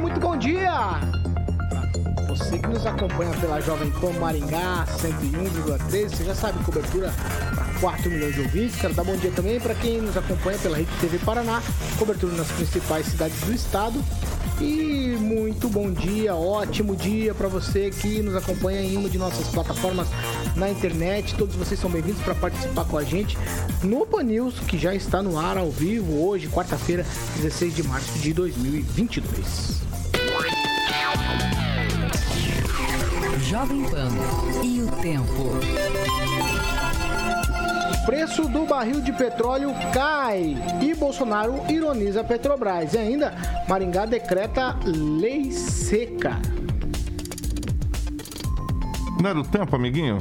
Muito bom dia! Você que nos acompanha pela Jovem Pan Maringá 101,3, você já sabe, cobertura para 4 milhões de ouvintes. Quero dar bom dia também para quem nos acompanha pela Rede TV Paraná, cobertura nas principais cidades do estado. E muito bom dia, ótimo dia para você que nos acompanha em uma de nossas plataformas na internet. Todos vocês são bem-vindos para participar com a gente no Pan News, que já está no ar ao vivo hoje, quarta-feira, 16 de março de 2022. Jovem Pan e o tempo. Preço do barril de petróleo cai e Bolsonaro ironiza Petrobras. E ainda, Maringá decreta lei seca. Não era o tempo, amiguinho?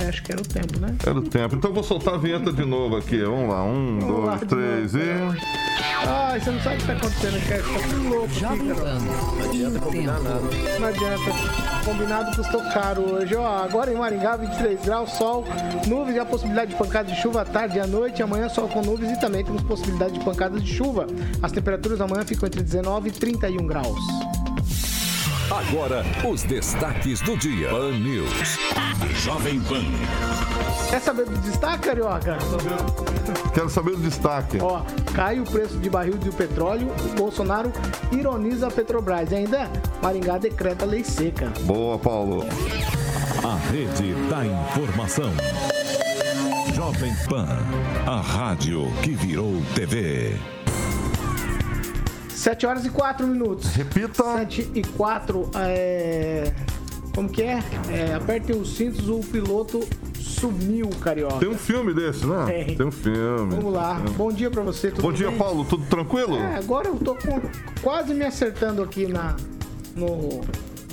É, acho que era o tempo, né? Era o tempo. Então eu vou soltar a vinheta de novo aqui. Vamos lá. Um, Vamos lá dois, de três novo. e. Ai, você não sabe o que tá acontecendo, cara. Tá tudo louco aqui, Jovem cara. Pan e o tempo. Não adianta. Combinado custou caro hoje. Ó, agora em Maringá, 23 graus, sol, nuvens e a possibilidade de pancadas de chuva à tarde e à noite. Amanhã, sol com nuvens e também temos possibilidade de pancadas de chuva. As temperaturas amanhã ficam entre 19 e 31 graus. Agora, os destaques do dia. Pan News. Jovem Pan. Quer saber do destaque, Carioca? Quero saber o destaque. Ó, cai o preço de barril de petróleo, Bolsonaro ironiza a Petrobras. E ainda, Maringá decreta lei seca. Boa, Paulo. A rede da informação. Jovem Pan. A rádio que virou TV. 7 horas e 4 minutos. Repita. 7 e 4. É... Como que é? é? Apertem os cintos, o piloto sumiu, Carioca. Tem um filme desse, né? Tem. Tem um filme. Vamos lá. Bom dia pra você. tudo Bom dia, bem? Paulo. Tudo tranquilo? É, agora eu tô com- quase me acertando aqui na, no,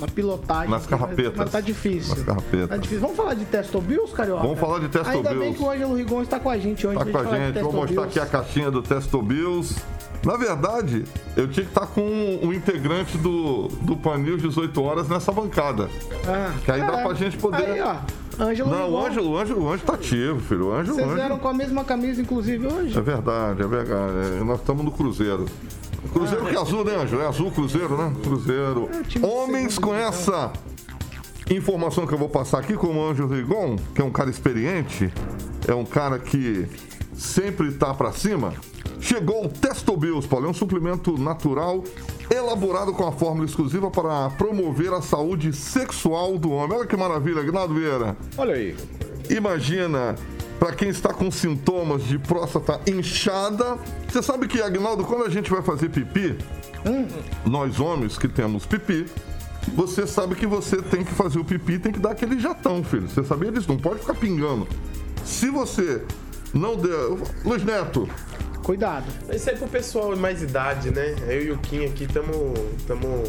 na pilotagem. Nas carrapetas. Mas tá difícil. Nas carrapetas. Tá difícil. Vamos falar de Testo Bills, Carioca? Vamos falar de Testo Ainda bem que o Ângelo Rigon está com a gente hoje. Tá pra com a gente. Vou mostrar aqui a caixinha do Testo Bills. Na verdade, eu tinha que estar com um integrante do, do Panil 18 horas nessa bancada. Ah, Que aí dá é. pra gente poder- Aí, ó. Ângelo Não, o. Ângelo, o Ângelo, o Ângelo tá ativo, filho. O Ângelo, Vocês Ângelo- vieram com a mesma camisa, inclusive, hoje? É verdade, é verdade. É, nós estamos no Cruzeiro. Cruzeiro que é azul, né, Ângelo? É azul Cruzeiro, né? Cruzeiro. É, Homens com essa informação que eu vou passar aqui, como o Ângelo Rigon, que é um cara experiente, é um cara que sempre tá pra cima. Chegou o Testobios, Paulo. É um suplemento natural elaborado com a fórmula exclusiva para promover a saúde sexual do homem. Olha que maravilha, Agnaldo Vieira. Olha aí. Imagina, para quem está com sintomas de próstata inchada, você sabe que, Agnaldo, quando a gente vai fazer pipi, nós homens que temos pipi, você sabe que você tem que fazer o pipi, tem que dar aquele jatão, filho. Você sabia disso? Não pode ficar pingando. Se você não der. Luiz Neto, Cuidado. Isso aí pro pessoal de mais idade, né? Eu e o Kim aqui estamos tamo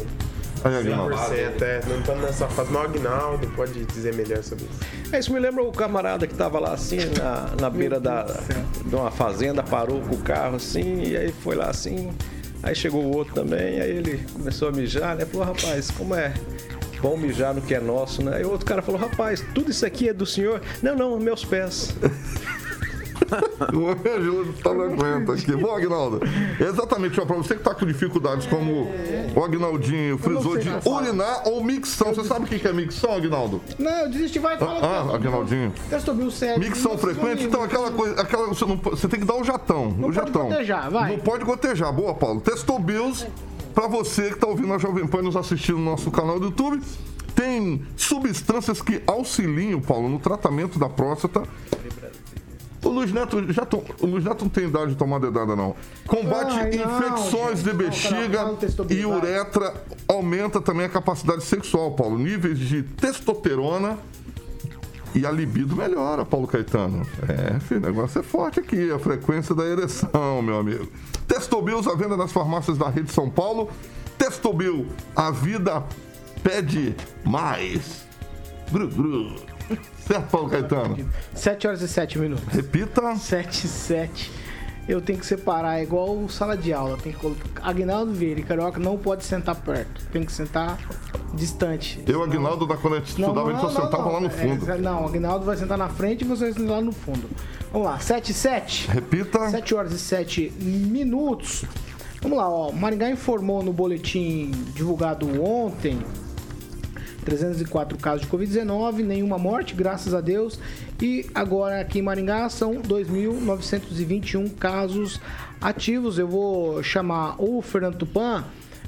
aí, Agnaldo. 100%, é, não estamos nessa fase. Mas o Agnaldo pode dizer melhor sobre isso. É, Isso me lembra o camarada que tava lá assim, na, na beira da, de uma fazenda, parou com o carro assim, e aí foi lá assim. Aí chegou o outro também, aí ele começou a mijar, né? Falou, rapaz, como é bom mijar no que é nosso, né? Aí o outro cara falou, rapaz, tudo isso aqui é do senhor? Não, não, meus pés. O Ângelo tá não aguenta aqui. Bom, Agnaldo, exatamente, ó, pra você que tá com dificuldades como o Agnaldinho frisou de urinar ou micção. Você sabe o que é micção, Agnaldo? Não, eu desisti, vai falar. Ah, Agnaldinho. Testo Bills sério. Micção frequente, então aquela coisa, aquela, você, não, você tem que dar o jatão. Não o pode jatão. gotejar, vai. Não pode gotejar. Boa, Paulo. Testou Bills, pra você que tá ouvindo a Jovem Pan e nos assistindo no nosso canal do YouTube, tem substâncias que auxiliam, Paulo, no tratamento da próstata. O Luiz Neto já to... o Luiz Neto não tem idade de tomar dedada, não. Combate Ai, não, infecções gente. de bexiga não, e uretra. Aumenta também a capacidade sexual, Paulo. Níveis de testosterona e a libido melhora, Paulo Caetano. É, filho, o negócio é forte aqui, a frequência da ereção, meu amigo. Testobil, a venda nas farmácias da rede São Paulo. Testobil, a vida pede mais. Gru, gru. Certo, Paulo Caetano? 7 horas e 7 minutos. Repita. 7 e 7. Eu tenho que separar, é igual sala de aula. Tem que colocar. Aguinaldo Vieira e Carioca não pode sentar perto. Tem que sentar distante. Eu, Aguinaldo, da quando a gente estudava, a gente só sentava lá no fundo. É, não, o Aguinaldo vai sentar na frente e você vai sentar lá no fundo. Vamos lá, 7 e 7. Repita. 7 horas e 7 minutos. Vamos lá, ó. Maringá informou no boletim divulgado ontem 304 casos de Covid-19, nenhuma morte, graças a Deus. E agora aqui em Maringá são 2.921 casos ativos. Eu vou chamar o Fernando Tupan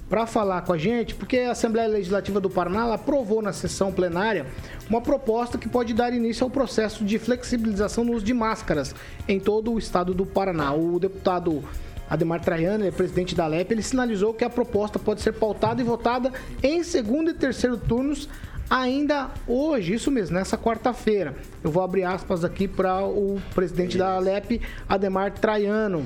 para falar com a gente, porque a Assembleia Legislativa do Paraná aprovou na sessão plenária uma proposta que pode dar início ao processo de flexibilização no uso de máscaras em todo o estado do Paraná. O deputado Ademar Traiano, ele é presidente da LEP, ele sinalizou que a proposta pode ser pautada e votada em segundo e terceiro turnos ainda hoje, isso mesmo, nessa quarta-feira. Eu vou abrir aspas aqui para o presidente da Alep, Ademar Traiano.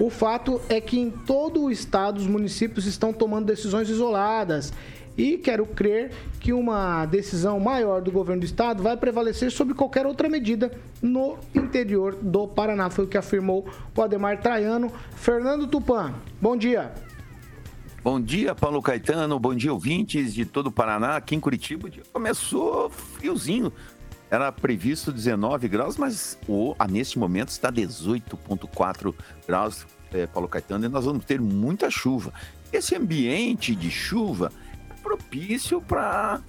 O fato é que em todo o estado os municípios estão tomando decisões isoladas e quero crer que uma decisão maior do governo do estado vai prevalecer sobre qualquer outra medida no interior do Paraná. Foi o que afirmou o Ademar Traiano. Fernando Tupan, bom dia. Bom dia, Paulo Caetano. Bom dia, ouvintes de todo o Paraná. Aqui em Curitiba começou friozinho. Era previsto 19 graus, mas oh, neste momento está 18,4 graus, é, Paulo Caetano, e nós vamos ter muita chuva. Esse ambiente de chuva propício para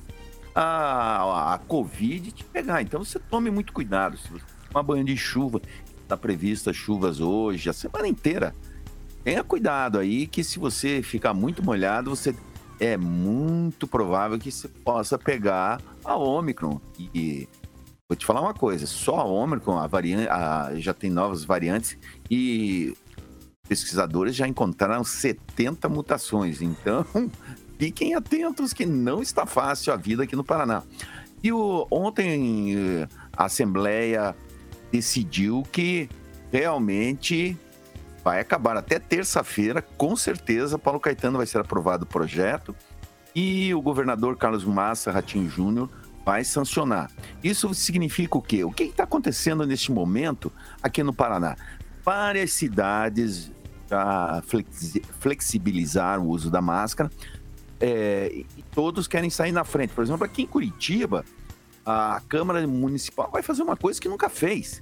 a, a Covid te pegar. Então você tome muito cuidado. Se você uma banho de chuva, está prevista chuvas hoje, a semana inteira. Tenha cuidado aí que se você ficar muito molhado, você é muito provável que você possa pegar a Omicron. E vou te falar uma coisa, só a Omicron, a variante, a, já tem novas variantes e pesquisadores já encontraram 70 mutações. Então, fiquem atentos que não está fácil a vida aqui no Paraná. E o, ontem a Assembleia decidiu que realmente vai acabar até terça-feira, com certeza Paulo Caetano vai ser aprovado o projeto e o governador Carlos Massa Ratinho Júnior vai sancionar. Isso significa o quê? O que está acontecendo neste momento aqui no Paraná? Várias cidades já flexibilizaram o uso da máscara, é, e todos querem sair na frente. Por exemplo, aqui em Curitiba, a Câmara Municipal vai fazer uma coisa que nunca fez.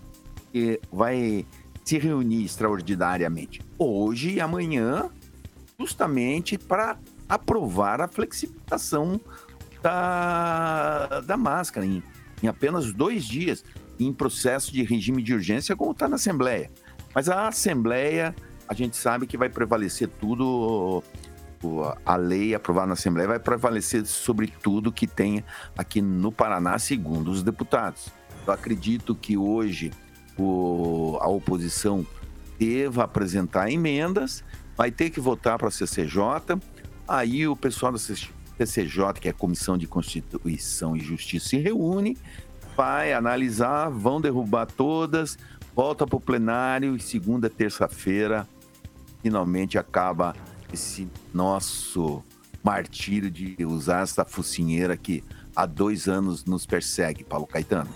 Que vai se reunir extraordinariamente hoje e amanhã, justamente para aprovar a flexibilização da, da máscara em, em apenas dois dias, em processo de regime de urgência, como está na Assembleia. Mas a Assembleia, a gente sabe que vai prevalecer tudo a lei aprovada na Assembleia vai prevalecer sobre tudo que tem aqui no Paraná, segundo os deputados. Eu acredito que hoje o, a oposição deva apresentar emendas, vai ter que votar para a CCJ, aí o pessoal da CCJ, que é a Comissão de Constituição e Justiça, se reúne, vai analisar, vão derrubar todas, volta para o plenário e segunda, terça-feira, finalmente acaba esse nosso martírio de usar essa focinheira que há dois anos nos persegue, Paulo Caetano?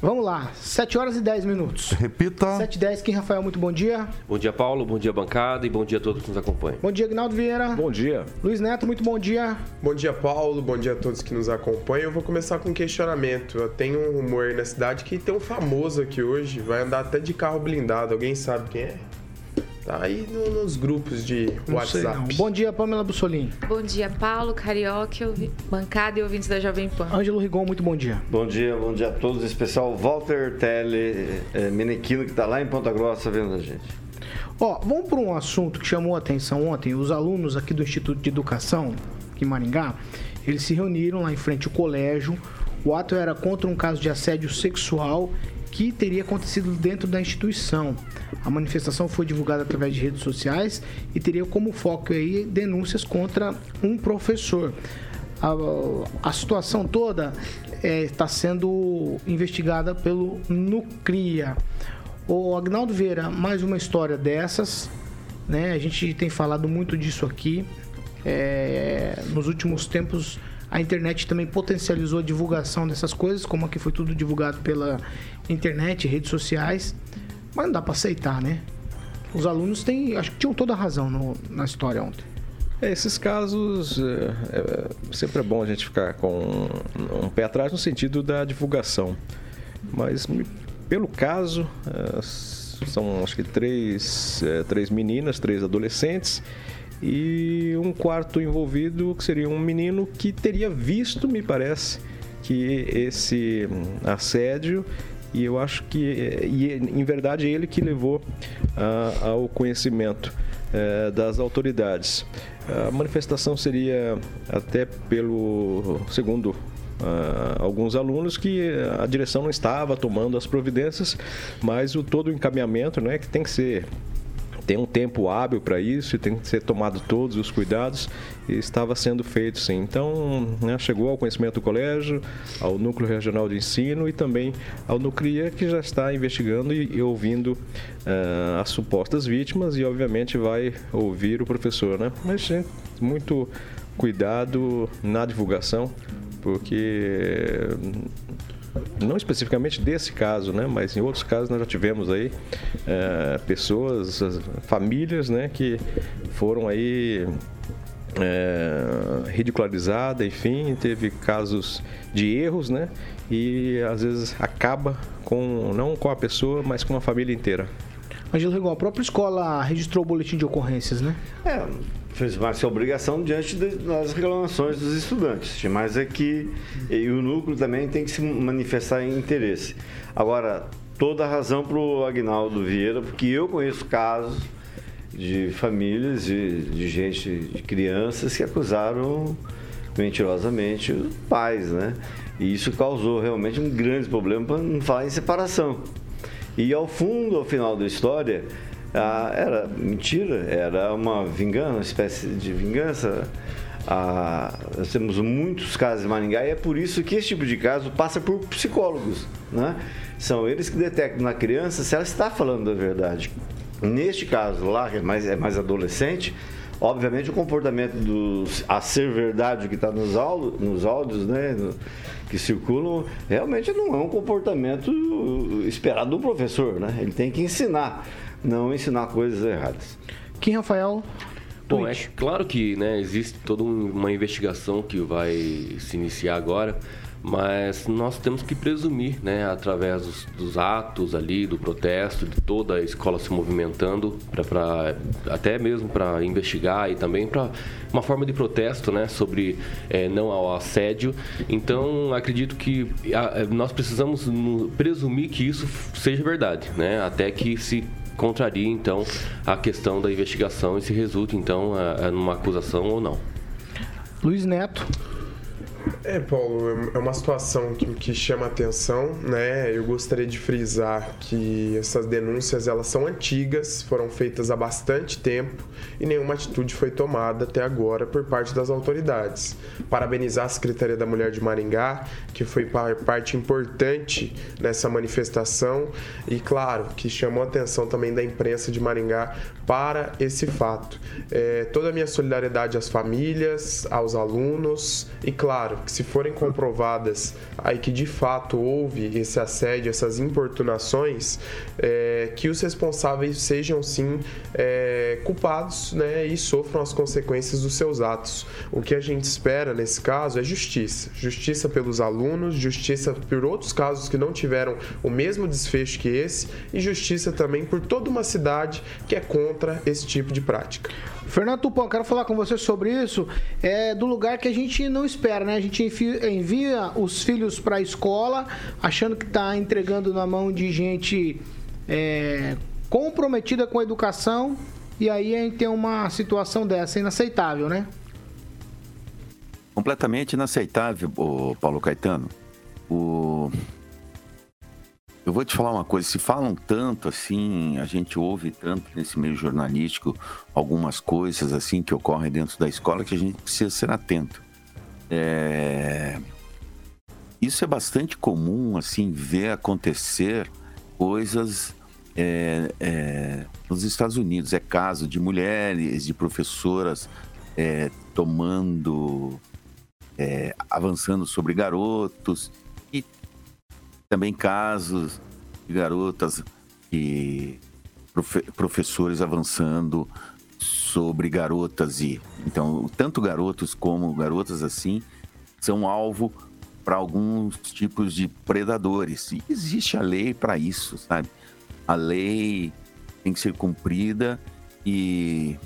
Vamos lá, 7 horas e 10 minutos. Repita. 7 e 10, Kim Rafael, muito bom dia. Bom dia, Paulo, bom dia, bancada, e bom dia a todos que nos acompanham. Bom dia, Agnaldo Vieira. Bom dia. Luiz Neto, muito bom dia. Bom dia, Paulo, bom dia a todos que nos acompanham. Eu vou começar com um questionamento. Eu tenho um rumor na cidade que tem um famoso aqui hoje, vai andar até de carro blindado. Alguém sabe quem é? Tá aí no, nos grupos de não WhatsApp. Bom dia, Pamela Bussolini. Bom dia, Paulo, Carioca, bancada e ouvintes da Jovem Pan. Ângelo Rigon, muito bom dia. Bom dia, bom dia a todos, em especial Walter Tele é, Menequino, que está lá em Ponta Grossa vendo a gente. Ó, vamos para um assunto que chamou a atenção ontem. Os alunos aqui do Instituto de Educação, aqui em Maringá, eles se reuniram lá em frente ao colégio. O ato era contra um caso de assédio sexual que teria acontecido dentro da instituição. A manifestação foi divulgada através de redes sociais e teria como foco aí denúncias contra um professor. A, a situação toda está sendo investigada pelo Nucria. O Agnaldo Vieira, mais uma história dessas, né? A gente tem falado muito disso aqui. É, nos últimos tempos, a internet também potencializou a divulgação dessas coisas, como aqui foi tudo divulgado pela internet, redes sociais. Mas não dá para aceitar, né? Os alunos têm, acho que tinham toda a razão no, na história ontem. É, esses casos, é, é, sempre é bom a gente ficar com um, pé atrás no sentido da divulgação. Mas pelo caso, é, são acho que três, é, três meninas, três adolescentes e um quarto envolvido que seria um menino que teria visto, me parece, que esse assédio e eu acho que e, em verdade é ele que levou uh, ao conhecimento uh, das autoridades. A manifestação seria até pelo segundo Uh, alguns alunos que a direção não estava tomando as providências, mas o todo o encaminhamento, né, que tem que ser tem um tempo hábil para isso e tem que ser tomado todos os cuidados e estava sendo feito sim. Então, né, chegou ao conhecimento do colégio, ao Núcleo Regional de Ensino e também ao Nucria, que já está investigando e, e ouvindo uh, as supostas vítimas e, obviamente, vai ouvir o professor. Né? Mas, gente, muito cuidado na divulgação, porque não especificamente desse caso, né, mas em outros casos nós já tivemos aí é, pessoas, famílias, né, que foram aí é, ridicularizadas, enfim, teve casos de erros, né, e às vezes acaba com não com a pessoa, mas com a família inteira. Angelo Rigon, a própria escola registrou o boletim de ocorrências, né? É, fez mais sua obrigação diante das reclamações dos estudantes. Mas é que e o núcleo também tem que se manifestar em interesse. Agora, toda a razão para o Agnaldo Vieira, porque eu conheço casos de famílias, de, de gente, de crianças que acusaram mentirosamente os pais, né? E isso causou realmente um grande problema, para não falar em separação. E ao fundo, ao final da história, ah, era mentira, era uma vingança, uma espécie de vingança. Ah, nós temos muitos casos em Maringá e é por isso que esse tipo de caso passa por psicólogos. Né? São eles que detectam na criança se ela está falando a verdade. Neste caso lá, que é mais, é mais adolescente, obviamente o comportamento dos a ser verdade que está nos, nos áudios né, no, que circulam realmente não é um comportamento esperado do professor, né? Ele tem que ensinar não ensinar coisas erradas. Quem, Rafael? Bom, é claro que né, existe toda uma investigação que vai se iniciar agora, mas nós temos que presumir, né, através dos, dos atos ali, do protesto, de toda a escola se movimentando, pra, pra até mesmo para investigar e também para uma forma de protesto né, sobre é, não ao assédio. Então, acredito que a, nós precisamos presumir que isso seja verdade, né, até que se contraria então a questão da investigação e se resulte então numa acusação ou não. Luiz Neto. É, Paulo, é uma situação que, que chama atenção, né? Eu gostaria de frisar que essas denúncias elas são antigas, foram feitas há bastante tempo e nenhuma atitude foi tomada até agora por parte das autoridades. Parabenizar a Secretaria da Mulher de Maringá, que foi parte importante nessa manifestação e, claro, que chamou a atenção também da imprensa de Maringá para esse fato. É, toda a minha solidariedade às famílias, aos alunos e, claro, que se forem comprovadas aí que de fato houve esse assédio, essas importunações, é, que os responsáveis sejam sim é, culpados né, e sofram as consequências dos seus atos. O que a gente espera nesse caso é justiça. Justiça pelos alunos, justiça por outros casos que não tiveram o mesmo desfecho que esse e justiça também por toda uma cidade que é contra esse tipo de prática. Fernando Tupão, quero falar com você sobre isso. É do lugar que a gente não espera, né? Gente envia os filhos para a escola achando que está entregando na mão de gente é, comprometida com a educação e aí a gente tem uma situação dessa inaceitável, né? Completamente inaceitável, Paulo Caetano. O eu vou te falar uma coisa, se falam tanto assim, a gente ouve tanto nesse meio jornalístico algumas coisas assim que ocorrem dentro da escola que a gente precisa ser atento. É... isso é bastante comum, assim, ver acontecer coisas é, é, nos Estados Unidos. É caso de mulheres, de professoras é, tomando, é, avançando sobre garotos e também casos de garotas e profe professores avançando sobre garotas e então tanto garotos como garotas assim são alvo para alguns tipos de predadores. E existe a lei para isso, sabe? A lei tem que ser cumprida e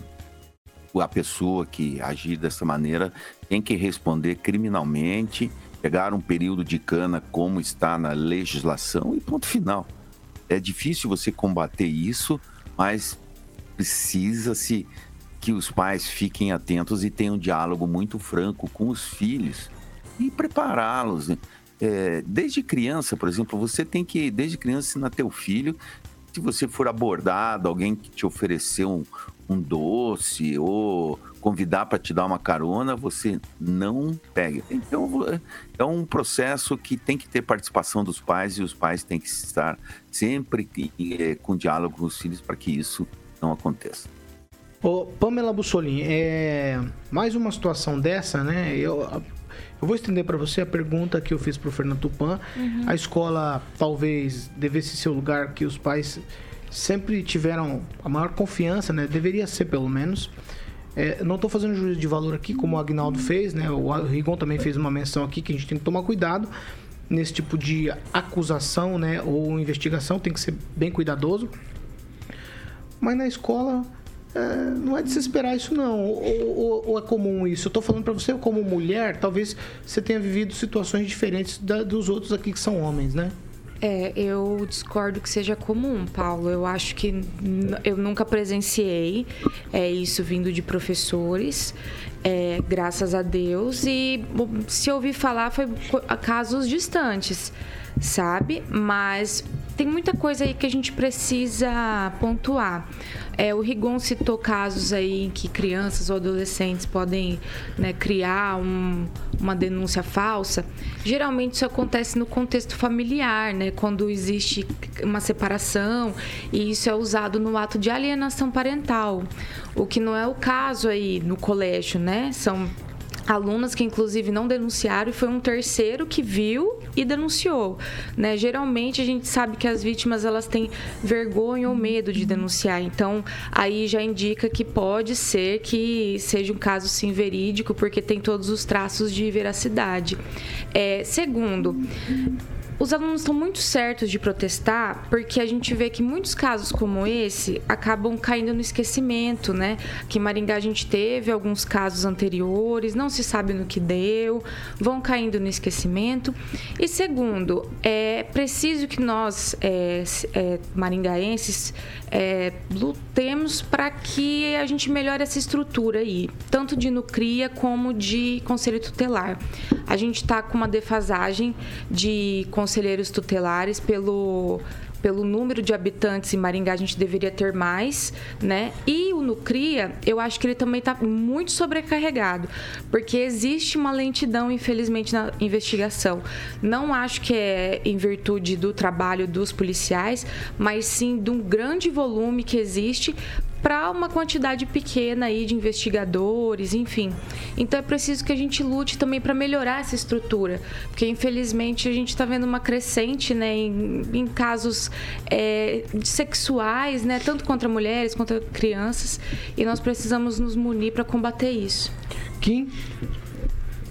a pessoa que agir dessa maneira tem que responder criminalmente, pegar um período de cana como está na legislação e ponto final. É difícil você combater isso, mas precisa-se que os pais fiquem atentos e tenham um diálogo muito franco com os filhos e prepará-los. Né? É, desde criança, por exemplo, você tem que, desde criança, ensinar teu filho, se você for abordado, alguém que te ofereceu um, um doce ou convidar para te dar uma carona, você não pega. Então, é um processo que tem que ter participação dos pais e os pais têm que estar sempre é, com diálogo com os filhos para que isso não aconteça. Ô, Pamela Bussolini, é mais uma situação dessa, né? Eu eu vou estender para você a pergunta que eu fiz para o Fernando Tupan. Uhum. A escola talvez devesse ser o lugar que os pais sempre tiveram a maior confiança, né? Deveria ser pelo menos. É, não estou fazendo juízo de valor aqui, como o Agnaldo fez, né? O Rigon também fez uma menção aqui que a gente tem que tomar cuidado nesse tipo de acusação, né? Ou investigação, tem que ser bem cuidadoso. Mas na escola é, não é de se esperar isso não, ou, ou, ou é comum isso. Eu estou falando para você como mulher, talvez você tenha vivido situações diferentes da, dos outros aqui que são homens, né? É, eu discordo que seja comum, Paulo. Eu acho que eu nunca presenciei é, isso vindo de professores, é, graças a Deus. E se ouvir falar, foi casos distantes, sabe? Mas tem muita coisa aí que a gente precisa pontuar. É, o Rigon citou casos aí em que crianças ou adolescentes podem né, criar um, uma denúncia falsa. Geralmente isso acontece no contexto familiar, né, quando existe uma separação e isso é usado no ato de alienação parental, o que não é o caso aí no colégio, né? São alunas que inclusive não denunciaram e foi um terceiro que viu e denunciou, né? Geralmente a gente sabe que as vítimas elas têm vergonha ou medo de denunciar, então aí já indica que pode ser que seja um caso sim verídico porque tem todos os traços de veracidade. É, segundo, os alunos estão muito certos de protestar porque a gente vê que muitos casos como esse acabam caindo no esquecimento, né? Que em Maringá a gente teve alguns casos anteriores, não se sabe no que deu, vão caindo no esquecimento. E segundo, é preciso que nós, é, é, maringaenses, é, lutemos para que a gente melhore essa estrutura aí, tanto de Nucria como de Conselho Tutelar. A gente está com uma defasagem de conselheiros tutelares pelo pelo número de habitantes em Maringá, a gente deveria ter mais, né? E o Nucria, eu acho que ele também está muito sobrecarregado, porque existe uma lentidão, infelizmente, na investigação. Não acho que é em virtude do trabalho dos policiais, mas sim de um grande volume que existe para uma quantidade pequena aí de investigadores, enfim. Então é preciso que a gente lute também para melhorar essa estrutura, porque infelizmente a gente está vendo uma crescente, né, em, em casos é, sexuais, né, tanto contra mulheres quanto crianças, e nós precisamos nos munir para combater isso. Kim?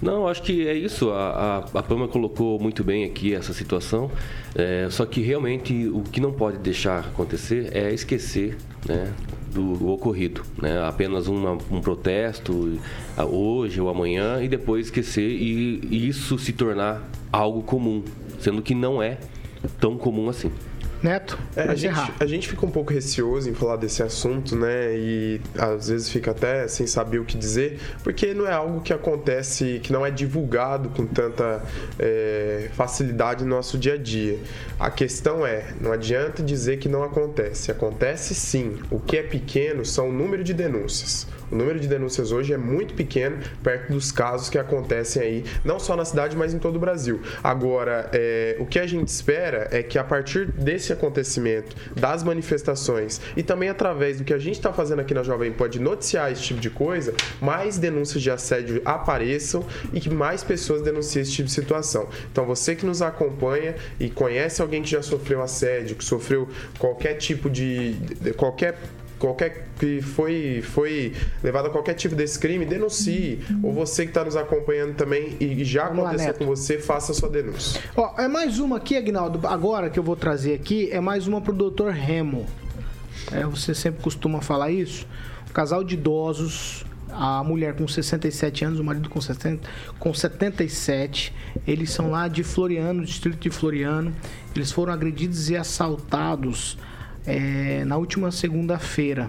Não, acho que é isso. A, a, a Pama colocou muito bem aqui essa situação. É, só que realmente o que não pode deixar acontecer é esquecer né, do ocorrido. Né? Apenas uma, um protesto hoje ou amanhã e depois esquecer e, e isso se tornar algo comum, sendo que não é tão comum assim. Neto, é, a, gente, a gente fica um pouco receoso em falar desse assunto, né? E às vezes fica até sem saber o que dizer, porque não é algo que acontece, que não é divulgado com tanta é, facilidade no nosso dia a dia. A questão é, não adianta dizer que não acontece. Acontece sim. O que é pequeno são o número de denúncias. O número de denúncias hoje é muito pequeno perto dos casos que acontecem aí, não só na cidade, mas em todo o Brasil. Agora, é, o que a gente espera é que a partir desse acontecimento, das manifestações e também através do que a gente está fazendo aqui na Jovem Pan de noticiar esse tipo de coisa, mais denúncias de assédio apareçam e que mais pessoas denunciem esse tipo de situação. Então, você que nos acompanha e conhece alguém que já sofreu assédio, que sofreu qualquer tipo de. de qualquer qualquer que foi foi levado a qualquer tipo desse crime, denuncie. Ou você que está nos acompanhando também e já Vamos lá, aconteceu Neto. com você, faça a sua denúncia. Ó, é mais uma aqui, Agnaldo. Agora que eu vou trazer aqui, é mais uma pro Dr. Remo. É, você sempre costuma falar isso. Um casal de idosos, a mulher com 67 anos, o marido com, 70, com 77. Eles são lá de Floriano, distrito de Floriano. Eles foram agredidos e assaltados é, na última segunda-feira.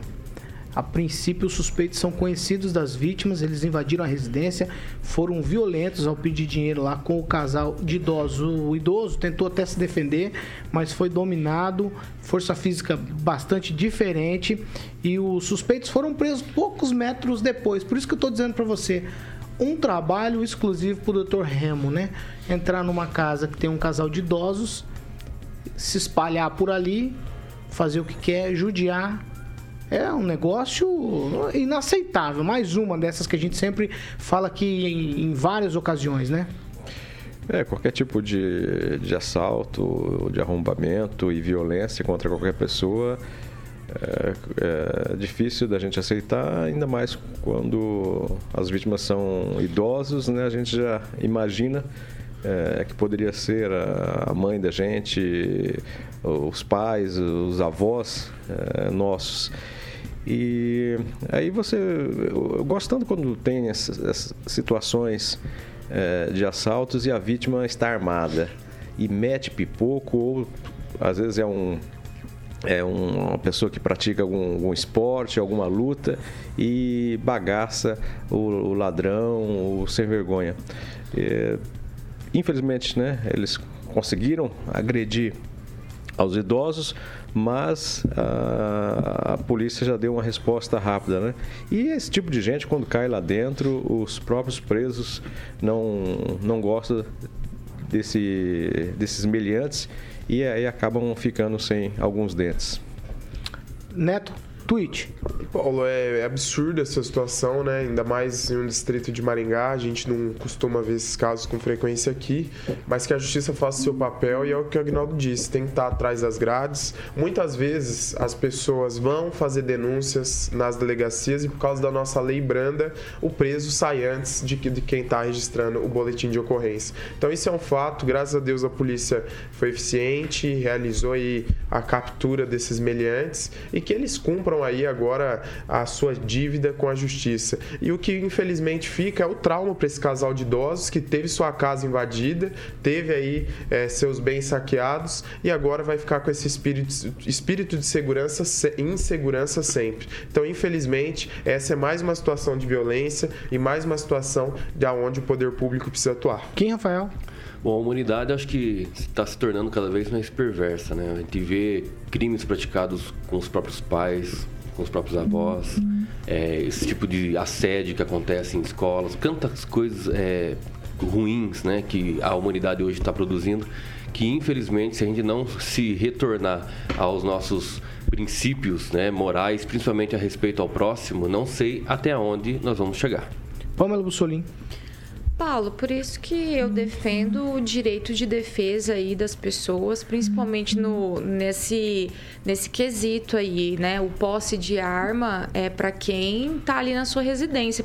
A princípio, os suspeitos são conhecidos das vítimas, eles invadiram a residência, foram violentos ao pedir dinheiro lá com o casal de idosos. O idoso tentou até se defender, mas foi dominado, força física bastante diferente, e os suspeitos foram presos poucos metros depois. Por isso que eu estou dizendo para você, um trabalho exclusivo para o Dr. Remo, né? Entrar numa casa que tem um casal de idosos, se espalhar por ali, fazer o que quer, judiar. É um negócio inaceitável. Mais uma dessas que a gente sempre fala aqui em, em várias ocasiões, né? É, qualquer tipo de, de assalto, de arrombamento e violência contra qualquer pessoa é, é difícil da gente aceitar, ainda mais quando as vítimas são idosos, né? A gente já imagina é, que poderia ser a mãe da gente, os pais, os avós é, nossos. E aí você. Tanto quando tem essas, situações é, de assaltos e a vítima está armada e mete pipoco, ou às vezes é um. É um- uma pessoa que pratica algum, algum esporte, alguma luta e bagaça o, o ladrão, o sem vergonha. É, infelizmente, né, eles conseguiram agredir aos idosos, mas a, a polícia já deu uma resposta rápida, né? E esse tipo de gente, quando cai lá dentro, os próprios presos não, não gostam desse, desses meliantes e aí acabam ficando sem alguns dentes. Neto, tweet. Paulo, é, é absurda essa situação, né? Ainda mais em um distrito de Maringá. A gente não costuma ver esses casos com frequência aqui, mas que a justiça faça seu papel e é o que o Agnaldo disse: tem que estar atrás das grades. Muitas vezes as pessoas vão fazer denúncias nas delegacias e, por causa da nossa lei branda, o preso sai antes de, de quem está registrando o boletim de ocorrência. Então, isso é um fato. Graças a Deus, a polícia foi eficiente, realizou aí a captura desses meliantes e que eles cumpram aí agora a sua dívida com a justiça. E o que infelizmente fica é o trauma para esse casal de idosos que teve sua casa invadida, teve aí eh, seus bens saqueados e agora vai ficar com esse espírito, espírito de segurança, se- insegurança sempre. Então, infelizmente, essa é mais uma situação de violência e mais uma situação de onde o poder público precisa atuar. Quem, Rafael? Bom, a humanidade acho que está se tornando cada vez mais perversa, né? A gente vê crimes praticados com os próprios pais, com os próprios avós, é, esse tipo de assédio que acontece em escolas, tantas coisas é, ruins, né? Que a humanidade hoje está produzindo, que infelizmente se a gente não se retornar aos nossos princípios, né, morais, principalmente a respeito ao próximo, não sei até onde nós vamos chegar. Pamela Bussolim. Paulo, por isso que eu defendo o direito de defesa aí das pessoas, principalmente no, nesse, nesse quesito aí, né? O posse de arma é para quem tá ali na sua residência.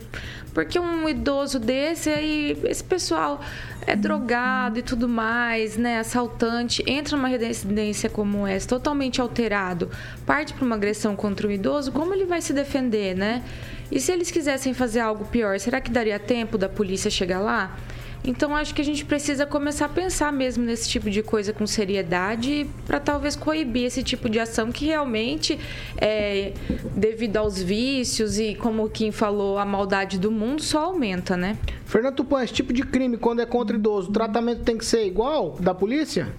Porque um idoso desse aí, esse pessoal é drogado e tudo mais, né? Assaltante, entra numa residência como essa, totalmente alterado, parte para uma agressão contra um idoso, como ele vai se defender, né? E se eles quisessem fazer algo pior, será que daria tempo da polícia chegar lá? Então acho que a gente precisa começar a pensar mesmo nesse tipo de coisa com seriedade para talvez coibir esse tipo de ação que realmente é devido aos vícios e como o Kim falou, a maldade do mundo só aumenta, né? Fernando Tupan, esse tipo de crime, quando é contra idoso, o tratamento tem que ser igual da polícia?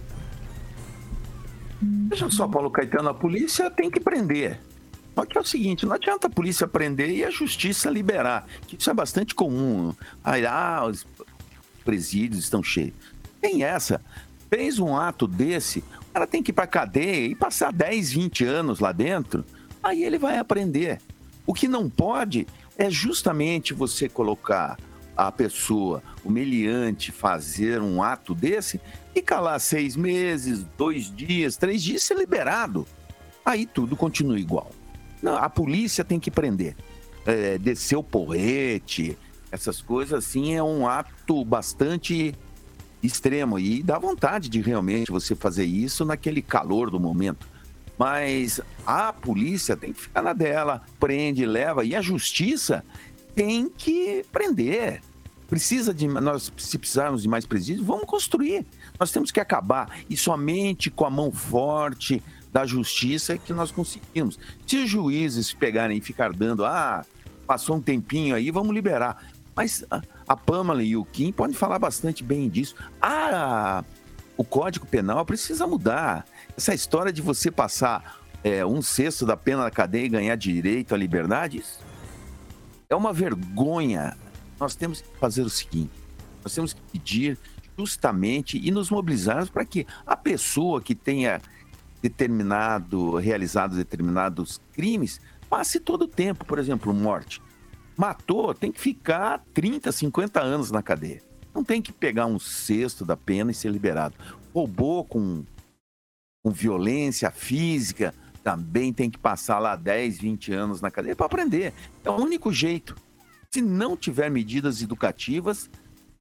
Veja só, Paulo Caetano, a polícia tem que prender. Só que é o seguinte, não adianta a polícia prender e a justiça liberar, isso é bastante comum. Aí, ah, os presídios estão cheios. Tem essa. Fez um ato desse, o cara tem que ir pra cadeia e passar 10, 20 anos lá dentro, aí ele vai aprender. O que não pode é justamente você colocar a pessoa, o meliante, fazer um ato desse e calar seis meses, dois dias, três dias, ser liberado. Aí tudo continua igual. Não, a polícia tem que prender. É, descer o porrete, essas coisas assim, é um ato bastante extremo e dá vontade de realmente você fazer isso naquele calor do momento. Mas a polícia tem que ficar na dela, prende, leva, e a justiça tem que prender. Precisa de nós, se precisarmos de mais presídios, vamos construir. Nós temos que acabar e somente com a mão forte da justiça que nós conseguimos. Se os juízes pegarem e ficar dando, ah, passou um tempinho aí, vamos liberar. Mas a, a Pamela e o Kim podem falar bastante bem disso. Ah, o Código Penal precisa mudar. Essa história de você passar é, um sexto da pena na cadeia e ganhar direito à liberdade, é uma vergonha nós temos que fazer o seguinte: nós temos que pedir justamente e nos mobilizarmos para que a pessoa que tenha determinado, realizado determinados crimes, passe todo o tempo, por exemplo, morte. Matou, tem que ficar 30, 50 anos na cadeia. Não tem que pegar um sexto da pena e ser liberado. Roubou com, com violência física, também tem que passar lá 10, 20 anos na cadeia para aprender. É o único jeito. Se não tiver medidas educativas,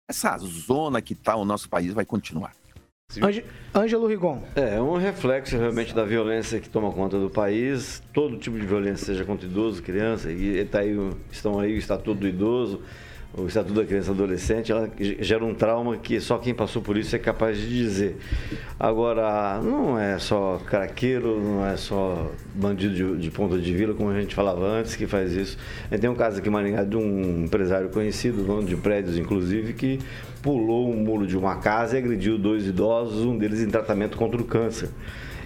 essa zona que está o nosso país vai continuar. Ângelo Rigon. É, é um reflexo realmente da violência que toma conta do país, todo tipo de violência, seja contra idoso, criança, e tá aí, estão aí o Estatuto do Idoso, o Estatuto da Criança e Adolescente, ela gera um trauma que só quem passou por isso é capaz de dizer. Agora, não é só craqueiro, não é só bandido de, de ponta de vila, como a gente falava antes, que faz isso. Tem um caso aqui em Maringá de um empresário conhecido, dono de prédios inclusive, que pulou um muro de uma casa e agrediu dois idosos, um deles em tratamento contra o câncer.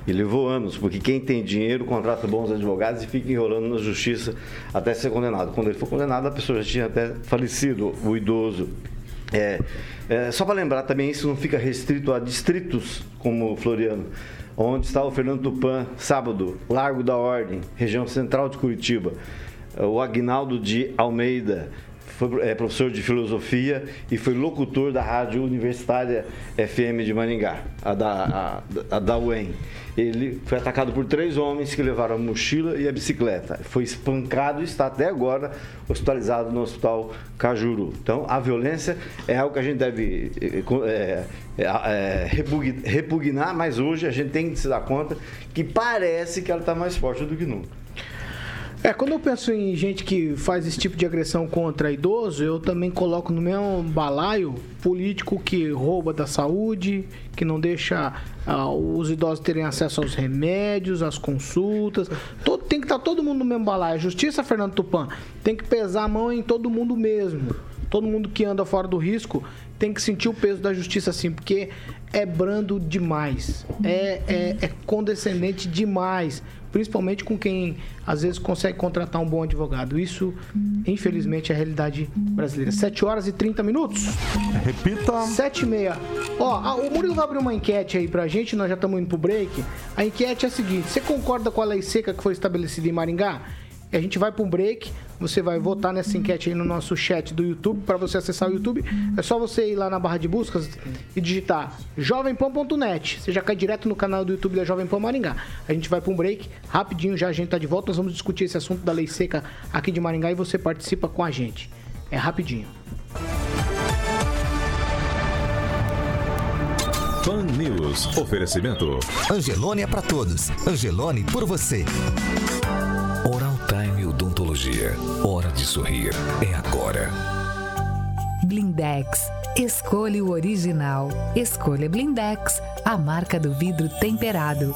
E levou anos, porque quem tem dinheiro contrata bons advogados e fica enrolando na justiça até ser condenado. Quando ele for condenado, a pessoa já tinha até falecido, o idoso. É, é, só para lembrar também, isso não fica restrito a distritos como Floriano, onde está o Fernando Tupan, sábado, Largo da Ordem, região central de Curitiba. O Agnaldo de Almeida, foi é, professor de filosofia e foi locutor da rádio universitária FM de Maringá, a da, a, a da UEM. Ele foi atacado por três homens que levaram a mochila e a bicicleta. Foi espancado e está até agora hospitalizado no hospital Cajuru. Então, a violência é algo que a gente deve é, é, é, repugnar, mas hoje a gente tem que se dar conta que parece que ela está mais forte do que nunca. É, quando eu penso em gente que faz esse tipo de agressão contra idoso, eu também coloco no meu balaio político que rouba da saúde, que não deixa uh, os idosos terem acesso aos remédios, às consultas. Todo, tem que estar tá todo mundo no mesmo balaio. Justiça, Fernando Tupan, tem que pesar a mão em todo mundo mesmo. Todo mundo que anda fora do risco tem que sentir o peso da justiça assim, porque é brando demais, é, é, é condescendente demais principalmente com quem às vezes consegue contratar um bom advogado. Isso, infelizmente, é a realidade brasileira. 7 horas e 30 minutos. Repita. 7 e meia. Ó, o Murilo vai abrir uma enquete aí pra gente, nós já estamos indo pro break. A enquete é a seguinte: você concorda com a lei seca que foi estabelecida em Maringá? A gente vai para um break. Você vai votar nessa enquete aí no nosso chat do YouTube. Para você acessar o YouTube, é só você ir lá na barra de buscas e digitar jovempan.net. Você já cai direto no canal do YouTube da Jovem Pan Maringá. A gente vai para um break. Rapidinho já a gente tá de volta. Nós vamos discutir esse assunto da lei seca aqui de Maringá e você participa com a gente. É rapidinho. Pan News. Oferecimento. Angelone é para todos. Angelone por você. Odontologia. Hora de sorrir. É agora. Blindex. Escolha o original. Escolha Blindex, a marca do vidro temperado.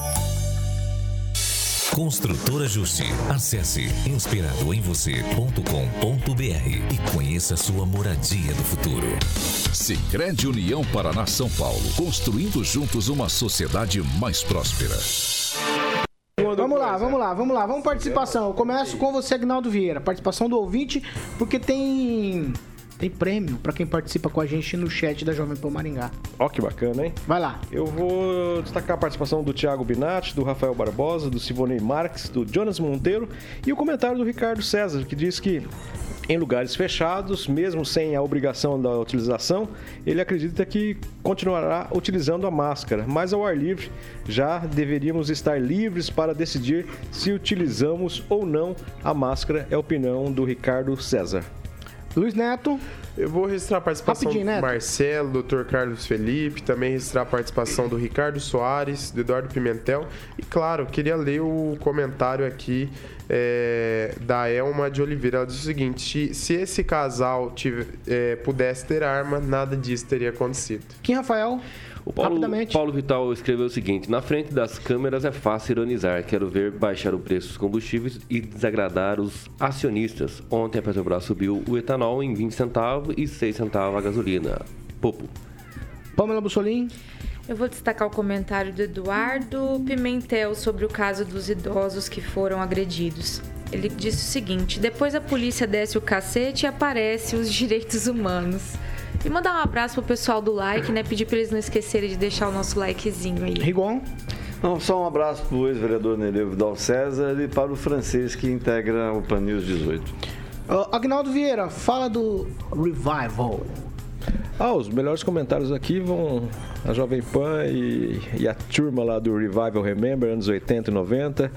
Construtora Justi. Acesse inspiradoemvocê.com.br e conheça sua moradia do futuro. Sicredi União Paraná São Paulo, construindo juntos uma sociedade mais próspera. Vamos lá. lá, vamos é. lá, vamos lá. Vamos participação. Eu começo com você, Agnaldo Vieira. Participação do ouvinte, porque tem tem prêmio pra quem participa com a gente no chat da Jovem Pan Maringá. Ó, que bacana, hein? Vai lá. Eu vou destacar a participação do Thiago Binatti, do Rafael Barbosa, do Sivonei Marques, do Jonas Monteiro e o comentário do Ricardo César, que diz que em lugares fechados, mesmo sem a obrigação da utilização, ele acredita que continuará utilizando a máscara, mas ao ar livre já deveríamos estar livres para decidir se utilizamos ou não a máscara, é a opinião do Ricardo César. Luiz Neto. Eu vou registrar a participação do. Marcelo, Dr. Carlos Felipe, também registrar a participação do Ricardo Soares, do Eduardo Pimentel. E claro, queria ler o comentário aqui é, da Elma de Oliveira. Ela diz o seguinte: se esse casal tive- é, pudesse ter arma, nada disso teria acontecido. Quem, Rafael? O Paulo. Paulo Vital escreveu o seguinte: Na frente das câmeras é fácil ironizar. Quero ver baixar o preço dos combustíveis e desagradar os acionistas. Ontem a Petrobras subiu o etanol em 20 centavos e 6 centavos a gasolina. Popo. Pamela Bussolim. Eu vou destacar o comentário do Eduardo Pimentel sobre o caso dos idosos que foram agredidos. Ele disse o seguinte: depois a polícia desce o cacete e aparece os direitos humanos. E mandar um abraço pro pessoal do like, né? Pedir pra eles não esquecerem de deixar o nosso likezinho aí. Rigon. Não, só um abraço para o ex-vereador Nereu Vidal César e para o francês que integra o Pan News 18. Uh, Agnaldo Vieira, fala do Revival. Ah, os melhores comentários aqui vão a Jovem Pan e, e a turma lá do Revival Remember, anos 80 e 90.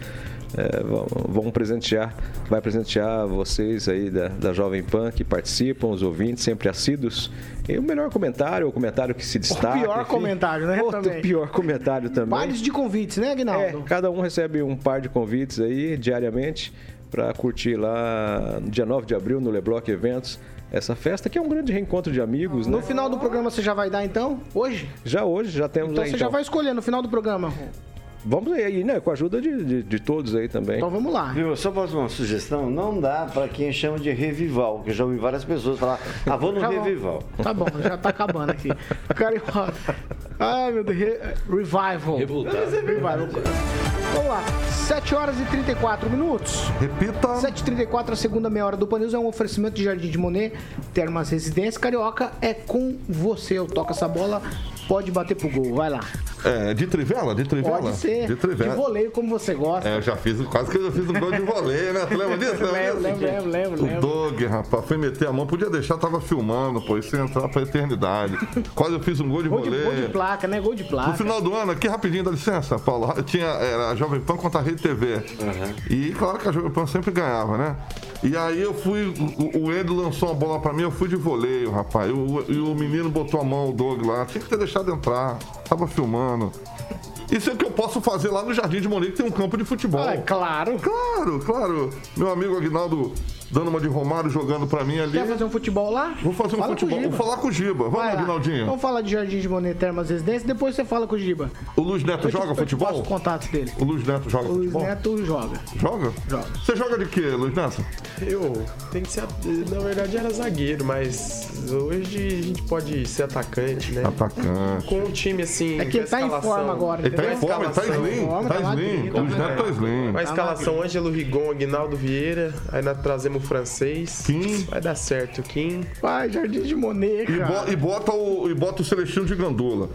É, vão, vão presentear, vai presentear vocês aí da, da Jovem Pan que participam, os ouvintes, sempre assíduos. E o melhor comentário, o comentário que se destaca. pior comentário, né, Outro também. pior comentário também. Pares de convites, né, É, Agnaldo? cada um recebe um par de convites aí diariamente para curtir lá no dia 9 de abril no Lebloc Eventos. Essa festa que é um grande reencontro de amigos, No né? final do programa você já vai dar então? Hoje? Já hoje, já temos Então aí, você já vai escolher no final do programa. Vamos aí, né? Com a ajuda de, de, de todos aí também. Então vamos lá. Viu? Só posso uma sugestão? Não dá para quem chama de revival, que eu já ouvi várias pessoas falar, ah, vou no vou. revival. Tá bom, já tá acabando aqui. Carioca. Ai, meu Deus. Re- Revival. Revoltado. Revival. Vamos lá. 7 horas e 34 minutos. Repita. 7h34, a segunda meia hora do Panils é um oferecimento de Jardim de Monet, Termas Residência Carioca. É com você. Eu toco essa bola, pode bater pro gol. Vai lá. É, de trivela? De trivela? Pode ser. De trivela. voleio como você gosta. É, eu já fiz, quase que eu já fiz um gol de voleio, né? Tu lembra disso? Lembra Lembro, lembro, lembro, lembro, O lembro. Doug, rapaz, foi meter a mão, podia deixar, tava filmando, pô, isso ia entrar pra eternidade. Quase eu fiz um gol de Gol de, gol de voleio. Placa, né? Gol de No placa. final do ano, aqui rapidinho, dá licença, Paulo. Tinha era a Jovem Pan contra a Rede TV. E claro que a Jovem Pan sempre ganhava, né? E aí eu fui, o, o Endo lançou uma bola pra mim, eu fui de voleio, rapaz. E o, e o menino botou a mão, o Doug lá. Tinha que ter deixado entrar. Tava filmando. Isso é o que eu posso fazer lá no Jardim de Monique, tem um campo de futebol. Ah, é claro. Claro, claro. Meu amigo Aguinaldo dando uma de Romário jogando pra mim ali. Quer fazer um futebol lá? Vou fazer um Fala o futebol. Vou falar com o Giba. Vamos, Vai lá. Aguinaldinho. Vamos falar de Jardim de Monet, Termas Residência, depois você fala com o Giba. O Luiz Neto Eu te- joga eu te futebol? passo os contatos dele. O Luiz Neto joga O Luiz futebol? Neto joga. Joga? Joga. Você joga de quê, Luiz Neto? Eu tem que ser. Na verdade era zagueiro, mas hoje a gente pode ser atacante, né? Atacante. Com um time assim. É que ele tá em forma agora, Ele tá em forma, ele tá slim. Forma, Tá tá slim. O Luiz tá Neto tá slim. Com a escalação Ângelo Rigon, Aguinaldo Vieira, aí nós trazemos francês. Kim. Vai dar certo, Kim. Vai, Jardim de Monet, E, bo- e bota o, e bota o Celestino de Gandula.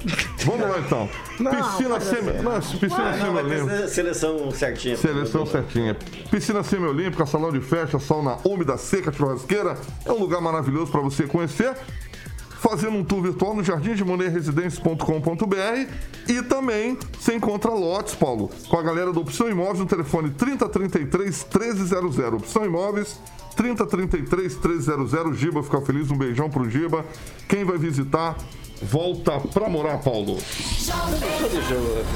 Vamos lá então. Não, piscina semi. Não, piscina semi-olímpica. Seleção certinha. Seleção certinha. Piscina semi-olímpica, salão de festa, sauna úmida, seca, churrasqueira. É um lugar maravilhoso para você conhecer. Fazendo um tour virtual no jardimdemonerresidência.com.br e também você encontra lotes, Paulo, com a galera do Opção Imóveis no telefone 3033 1300. Opção Imóveis 3033 1300. Giba fica feliz, um beijão pro Giba. Quem vai visitar, volta pra morar, Paulo.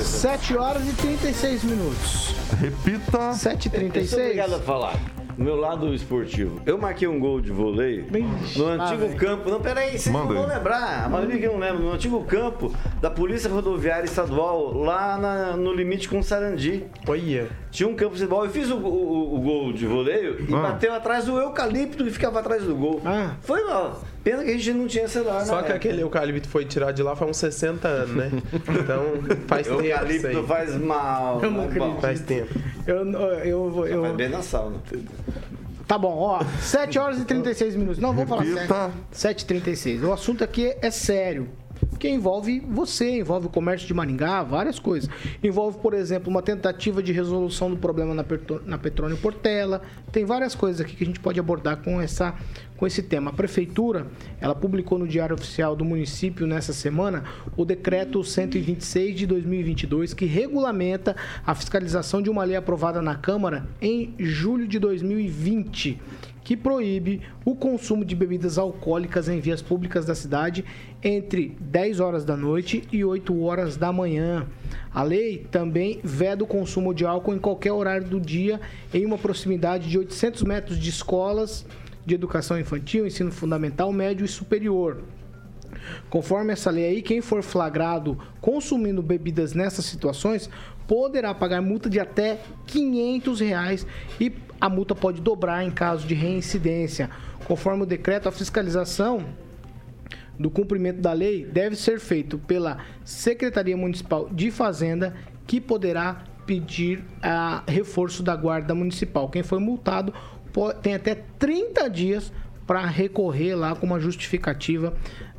7 horas e 36 minutos. Repita. Eu sou obrigado a 7h36. falar. Do meu lado esportivo. Eu marquei um gol de vôlei no antigo vai. campo. Não, peraí, vocês Manda não vão aí. lembrar. A maioria que não lembra. No antigo campo da Polícia Rodoviária Estadual, lá na- no limite com Sarandi. Olha. Tinha um campo de futebol. Eu fiz o, o- o gol de voleio e Ah. bateu atrás do eucalipto que ficava atrás do gol. Ah. Foi mal. Pena que a gente não tinha celular. Só na que época. aquele eucalipto foi tirado de lá faz uns 60 anos, né? Então faz tempo isso eucalipto aí. faz mal. Eu não faz acredito. Faz tempo. Eu, eu, eu, Faz bem na sauna. Tá bom, ó. 7 horas e 36 minutos. Não, vamos falar sério. 7h36. O assunto aqui é sério. Porque envolve você, envolve o comércio de Maringá, várias coisas. Envolve, por exemplo, uma tentativa de resolução do problema na, Petro- na Petróleo Portela. Tem várias coisas aqui que a gente pode abordar com, essa, com esse tema. A Prefeitura, ela publicou no Diário Oficial do município nessa semana o Decreto 126 de 2022, que regulamenta a fiscalização de uma lei aprovada na Câmara em julho de 2020 que proíbe o consumo de bebidas alcoólicas em vias públicas da cidade entre 10 horas da noite e 8 horas da manhã. A lei também veda o consumo de álcool em qualquer horário do dia em uma proximidade de 800 metros de escolas de educação infantil, ensino fundamental, médio e superior. Conforme essa lei aí, quem for flagrado consumindo bebidas nessas situações poderá pagar multa de até 500 reais e a multa pode dobrar em caso de reincidência. Conforme o decreto, a fiscalização do cumprimento da lei deve ser feito pela Secretaria Municipal de Fazenda, que poderá pedir a reforço da Guarda Municipal. Quem foi multado tem até 30 dias para recorrer lá com uma justificativa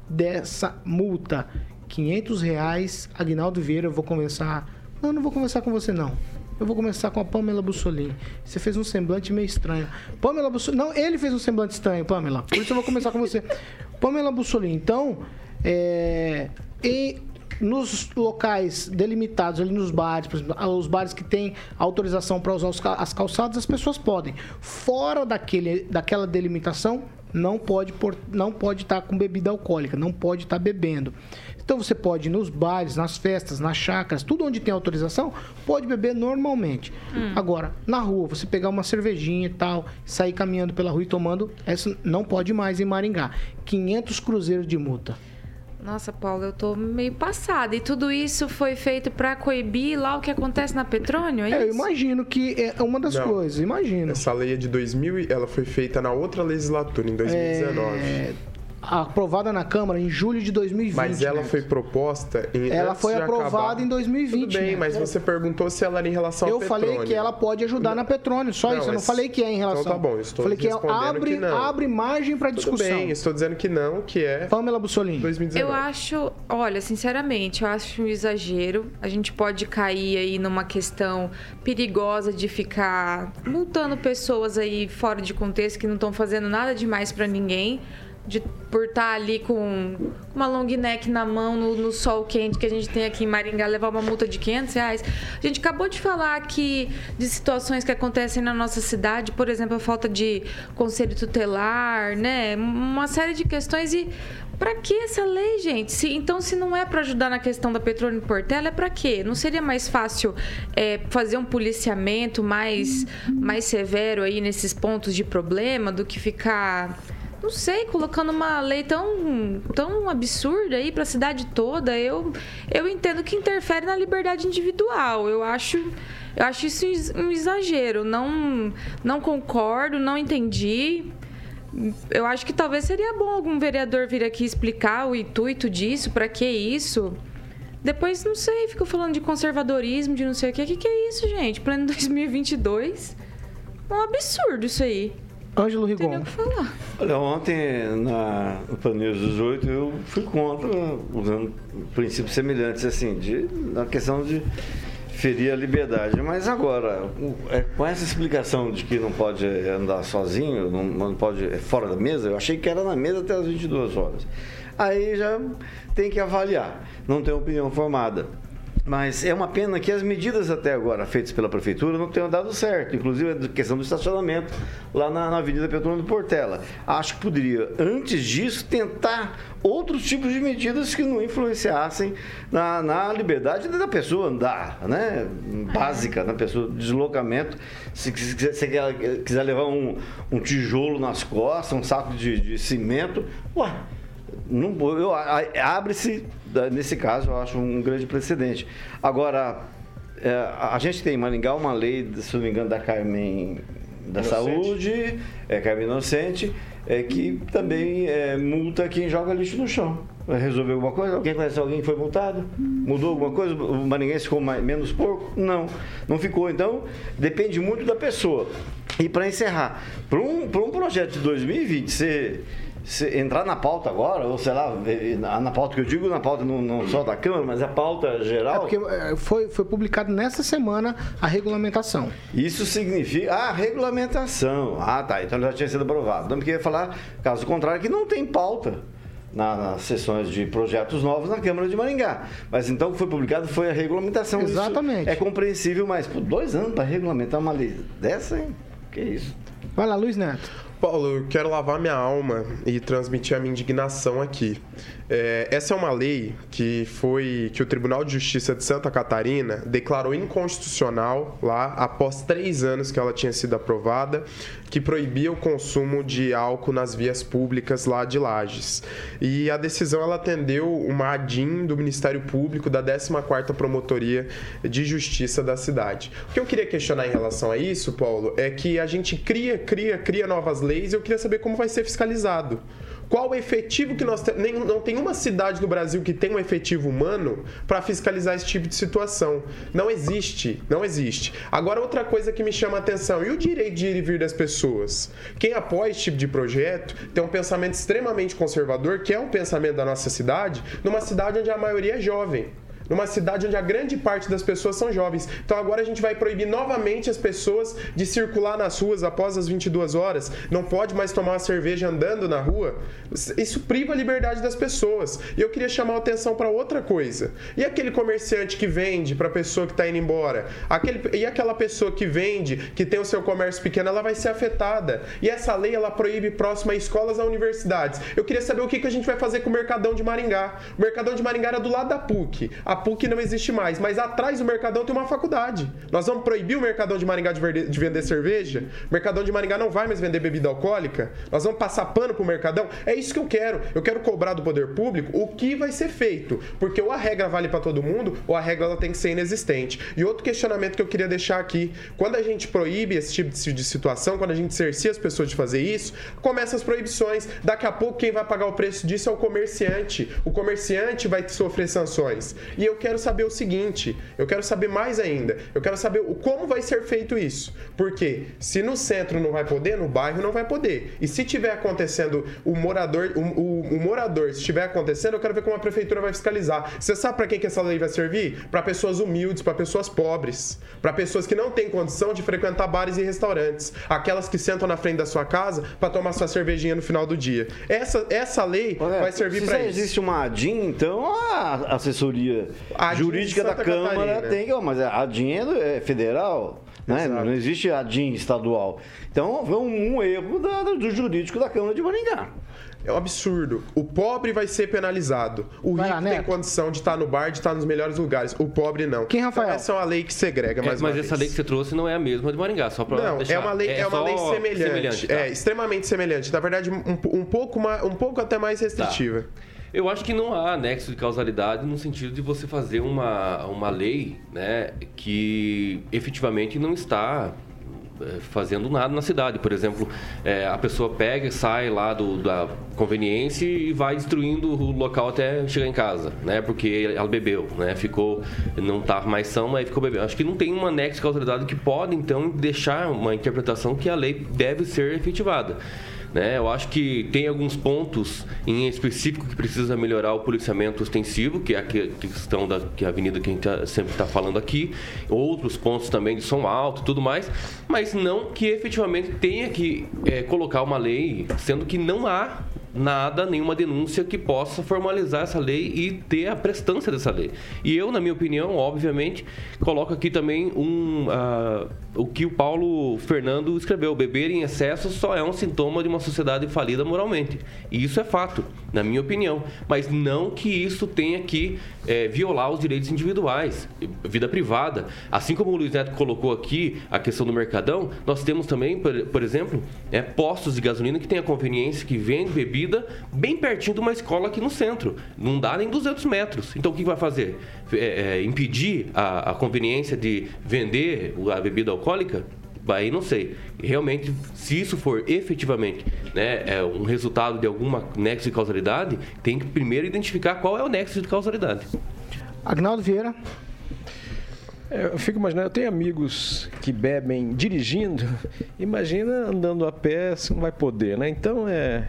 dessa multa. 500 reais. Aguinaldo Vieira, eu vou conversar. Não, não vou conversar com você, não. Eu vou começar com a Pamela Bussolini. Você fez um semblante meio estranho. Pamela Bussolini. Não, ele fez um semblante estranho, Pamela. Por isso eu vou começar com você. Pamela Bussolini, então, é, e nos locais delimitados, ali nos bares, por exemplo, os bares que têm autorização para usar as calçadas, as pessoas podem. Fora daquele, daquela delimitação, não pode não pode estar com bebida alcoólica, não pode estar bebendo. Então você pode ir nos bares, nas festas, nas chácaras, tudo onde tem autorização, pode beber normalmente. Agora, na rua, você pegar uma cervejinha e tal, sair caminhando pela rua e tomando, essa não pode mais em Maringá. 500 cruzeiros de multa. Nossa, Paulo, eu tô meio passada. E tudo isso foi feito pra coibir lá o que acontece na Petrônio, é É, eu imagino que é uma das Não. coisas, imagino. Essa lei é de 2000 e ela foi feita na outra legislatura, em 2019. É, aprovada na Câmara em julho de 2020. Mas ela né? foi proposta em. Ela foi aprovada acabar. em 2020. Tudo bem, né? mas você perguntou se ela era em relação Eu ao falei petróleo. que ela pode ajudar na Petrônio, só Não, isso. Eu não falei que é em relação. Então tá bom, eu estou falei que é- respondendo abre, que não. abre margem para Tudo discussão. bem, estou dizendo que não, que é Pamela Bussolini. 2019. Eu acho, olha, sinceramente, eu acho um exagero. A gente pode cair aí numa questão perigosa de ficar multando pessoas aí fora de contexto que não estão fazendo nada demais pra ninguém. De, por estar ali com uma long neck na mão, no, no sol quente que a gente tem aqui em Maringá, levar uma multa de 500 reais. A gente acabou de falar aqui de situações que acontecem na nossa cidade, por exemplo, a falta de conselho tutelar, né? Uma série de questões e Pra que essa lei, gente? Se- então, se não é pra ajudar na questão da Petróleo e Portela, é pra quê? Não seria mais fácil é, fazer um policiamento mais, mais severo aí nesses pontos de problema do que ficar, não sei, colocando uma lei tão, tão absurda aí pra cidade toda? Eu, eu entendo que interfere na liberdade individual. Eu acho, eu acho isso um exagero. Não, não concordo, não entendi. Eu acho que talvez seria bom algum vereador vir aqui explicar o intuito disso, pra que isso. Depois, não sei, ficou falando de conservadorismo, de não sei o que. O que, que é isso, gente? Plano 2022? É um absurdo isso aí. Ângelo Rigon. o que falar. Olha, ontem na, no Paneiro 18 eu fui contra, usando princípios semelhantes, assim, de, na questão de ferir a liberdade. Mas agora, é, com essa explicação de que não pode andar sozinho, não, não pode é fora da mesa, eu achei que era na mesa até as 22 horas. Aí já tem que avaliar, não tem opinião formada. Mas é uma pena que as medidas até agora feitas pela prefeitura não tenham dado certo, inclusive a questão do estacionamento lá na, na Avenida Petrônio do Portela. Acho que poderia, antes disso, tentar outros tipos de medidas que não influenciassem na, na liberdade da pessoa andar, né? Básica, na pessoa, deslocamento. Se, se, se ela quiser levar um, um tijolo nas costas, um saco de, de cimento, ué, não, abre-se, nesse caso, eu acho um grande precedente. Agora, é, a gente tem em Maringá uma lei, se não me engano, da Carmen da Inocente. Saúde, é, Carmen Inocente, é, que também é, multa quem joga lixo no chão. Vai resolver alguma coisa? Alguém conhece alguém que foi multado? Mudou alguma coisa? O maringuense ficou mais, menos porco? Não, não ficou. Então, depende muito da pessoa. E para encerrar, para um, pra um projeto de 2020 ser, ser- entrar na pauta agora, ou sei lá, na, pauta que eu digo, na pauta não, não só da Câmara, mas a pauta É geral. porque é, foi, foi publicado nessa semana a regulamentação. Isso significa a regulamentação. Ah, tá. Então já tinha sido aprovado. Não porque eu ia falar, caso contrário, que não tem pauta na- nas sessões de projetos novos na Câmara de Maringá. Mas então o que foi publicado foi a regulamentação. Isso Exatamente. é compreensível, mas por dois anos para regulamentar uma lei dessa, hein? Que isso? Vai lá, Luiz Neto. Paulo, eu quero lavar minha alma e transmitir a minha indignação aqui. É, essa é uma lei que foi que o Tribunal de Justiça de Santa Catarina declarou inconstitucional lá após três anos que ela tinha sido aprovada, que proibia o consumo de álcool nas vias públicas lá de Lages. E a decisão ela atendeu uma ADIM do Ministério Público da 14ª Promotoria de Justiça da cidade. O que eu queria questionar em relação a isso, Paulo, é que a gente cria, cria, cria novas leis e eu queria saber como vai ser fiscalizado. Qual o efetivo que nós temos? Não tem uma cidade no Brasil que tem um efetivo humano para fiscalizar esse tipo de situação. Não existe, não existe. Agora, outra coisa que me chama a atenção, e o direito de ir e vir das pessoas? Quem apoia esse tipo de projeto tem um pensamento extremamente conservador, que é um pensamento da nossa cidade, numa cidade onde a maioria é jovem numa cidade onde a grande parte das pessoas são jovens. Então agora a gente vai proibir novamente as pessoas de circular nas ruas após as 22 horas. Não pode mais tomar uma cerveja andando na rua. Isso priva a liberdade das pessoas. E eu queria chamar a atenção para outra coisa. E aquele comerciante que vende para a pessoa que está indo embora? Aquele, e aquela pessoa que vende, que tem o seu comércio pequeno, ela vai ser afetada. E essa lei ela proíbe próximo a escolas a universidades. Eu queria saber o que, que a gente vai fazer com o Mercadão de Maringá. O Mercadão de Maringá era do lado da PUC. A PUC não existe mais, mas atrás do Mercadão tem uma faculdade. Nós vamos proibir o Mercadão de Maringá de, verde- de vender cerveja? O Mercadão de Maringá não vai mais vender bebida alcoólica? Nós vamos passar pano pro Mercadão? É isso que eu quero. Eu quero cobrar do poder público o que vai ser feito. Porque ou a regra vale para todo mundo, ou a regra ela tem que ser inexistente. E outro questionamento que eu queria deixar aqui: quando a gente proíbe esse tipo de situação, quando a gente cercia as pessoas de fazer isso, começam as proibições. Daqui a pouco quem vai pagar o preço disso é o comerciante. O comerciante vai sofrer sanções. E eu quero saber o seguinte: eu quero saber mais ainda. Eu quero saber o como vai ser feito isso. Porque se no centro não vai poder, no bairro não vai poder. E se tiver acontecendo o morador, o, o- o morador, se estiver acontecendo, eu quero ver como a prefeitura vai fiscalizar. Você sabe para quem que essa lei vai servir? Para pessoas humildes, para pessoas pobres, para pessoas que não têm condição de frequentar bares e restaurantes, aquelas que sentam na frente da sua casa para tomar sua cervejinha no final do dia. Essa, essa lei vai servir Se para isso. existe uma ADIM, então a assessoria A jurídica da Câmara Catarina. tem, ó, mas a ADIM é é federal, né? Não existe ADIM estadual. Então foi um, um erro da- do jurídico da Câmara de Maringá. É um absurdo. O pobre vai ser penalizado. O Vai lá, rico tem Neto. condição de estar no bar, de estar nos melhores lugares. O pobre não. Quem, Rafael? Então, essa é uma lei que segrega É, mas uma essa vez. lei que você trouxe não é a mesma de Maringá, só para Não, deixar. é uma lei, é, uma só lei semelhante. tá? É, extremamente semelhante. Na verdade, um, um pouco, mais, um pouco até mais restritiva. Eu acho que não há nexo de causalidade no sentido de você fazer uma, uma lei né, que efetivamente não está eh, fazendo nada na cidade. Por exemplo, eh, a pessoa pega sai lá do, da conveniência e vai destruindo o local até chegar em casa, né? Porque ela bebeu, né? Ficou, não estava mais são, mas ficou bebendo. Acho que não tem uma nexo de causalidade que pode, então, deixar uma interpretação que a lei deve ser efetivada. Né? Eu acho que tem alguns pontos em específico que precisa melhorar o policiamento ostensivo, que é a que- questão da que é a avenida que a gente tá- sempre está falando aqui, outros pontos também de som alto e tudo mais, mas não que efetivamente tenha que eh, colocar uma lei, sendo que não há nada, nenhuma denúncia que possa formalizar essa lei e ter a prestância dessa lei. E eu, na minha opinião, obviamente, coloco aqui também um, uh, o que o Paulo Fernando escreveu: beber em excesso só é um sintoma de uma sociedade falida moralmente. E isso é fato, na minha opinião. Mas não que isso tenha que é, violar os direitos individuais, vida privada. Assim como o Luiz Neto colocou aqui a questão do mercadão, nós temos também, por, por exemplo, é, postos de gasolina que tem a conveniência que vende bebida bem pertinho de uma escola aqui no centro. Não dá nem 200 metros. Então o que vai fazer? É, é, impedir a, a conveniência de vender a bebida alcoólica? aí não sei. Realmente, se isso for efetivamente né, é um resultado de alguma nexo de causalidade, tem que primeiro identificar qual é o nexo de causalidade. Agnaldo Vieira. É, eu fico imaginando, eu tenho amigos que bebem dirigindo, imagina andando a pé, você não vai poder, né? Então é,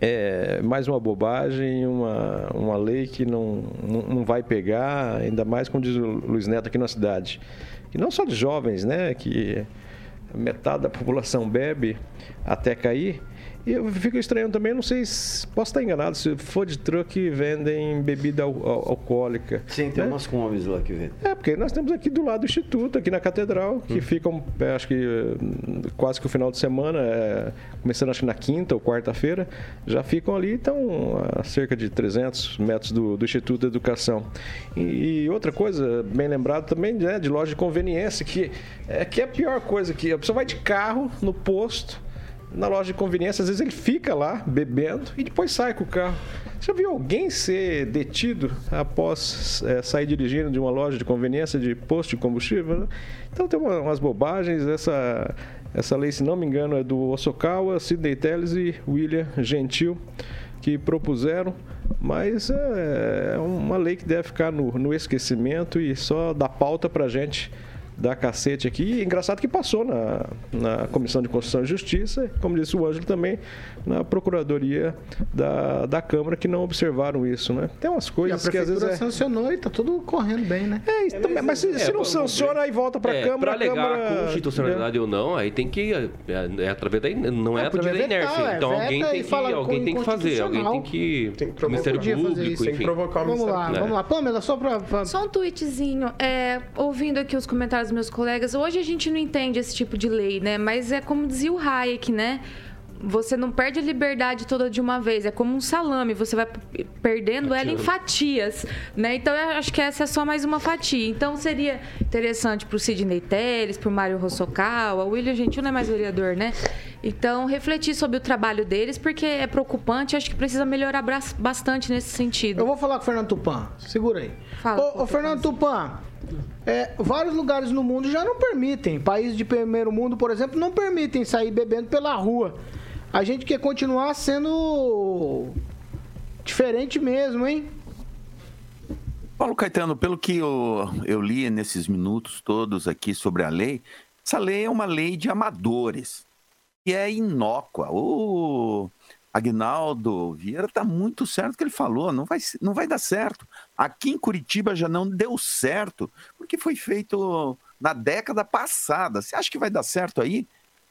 é mais uma bobagem, uma, uma lei que não, não, não vai pegar, ainda mais como diz o Luiz Neto aqui na cidade. E não só de jovens, né? Que metade da população bebe até cair. E eu fico estranhando também, não sei se posso estar enganado, se food truck vendem bebida al al alcoólica. Sim, tem né? umas comes lá que vendem. É, porque nós temos aqui do lado do Instituto, aqui na Catedral, que hum. ficam, é, acho que quase que o final de semana, é, começando acho que na quinta ou quarta-feira, já ficam ali, estão a cerca de 300 metros do, do Instituto de Educação. E, e, outra coisa, bem lembrado também, né, de loja de conveniência, que é, que é a pior coisa, que a pessoa vai de carro no posto, na loja de conveniência, às vezes ele fica lá bebendo e depois sai com o carro. Você já viu alguém ser detido após é, sair dirigindo de uma loja de conveniência de posto de combustível? Né? Então tem umas bobagens. Essa, essa lei, se não me engano, é do Osokawa, Sidney Telles e William Gentil que propuseram, mas é, é uma lei que deve ficar no, no esquecimento e só dá pauta para gente dar cacete aqui. E engraçado que passou na, na Comissão de Constituição e Justiça, como disse o Ângelo também, na Procuradoria da, da Câmara, que não observaram isso, né? Tem umas coisas e a que às vezes. É... sancionou e tá tudo correndo bem, né? É, isso é, também, mas, se, é, se não sanciona, aí volta para a é, Câmara. Para alegar Câmara... constitucionalidade ou não, aí tem que. É, é através da, não é, é através da inércia. Vetar, então alguém tem que, alguém tem que fazer, alguém tem que. Tem que Ministério Público, enfim. Tem que provocar o Vamos lá, vamos lá. Pamela, só para. Só um tweetzinho. ouvindo aqui os comentários dos meus colegas, hoje a gente não entende esse tipo de lei, né? Mas é como dizia o Hayek, né? você não perde a liberdade toda de uma vez. É como um salame, você vai perdendo ela em fatias, né? Então eu acho que essa é só mais uma fatia. Então seria interessante para o Sidney Telles, para o Mário Rossokawa, o William Gentil não é mais vereador, né? Então refletir sobre o trabalho deles, porque é preocupante. Acho que precisa melhorar bastante nesse sentido. Eu vou falar com o Fernando Tupan. Segura aí. Fala, ô, ô Fernando Tupan. É, vários lugares no mundo já não permitem. Países de primeiro mundo, por exemplo, não permitem sair bebendo pela rua. A gente quer continuar sendo diferente mesmo, hein? Paulo Caetano, pelo que eu, eu li nesses minutos todos aqui sobre a lei, essa lei é uma lei de amadores e é inócua. O Agnaldo Vieira está muito certo que ele falou, não vai, não vai dar certo. Aqui em Curitiba já não deu certo, porque foi feito na década passada. Você acha que vai dar certo aí?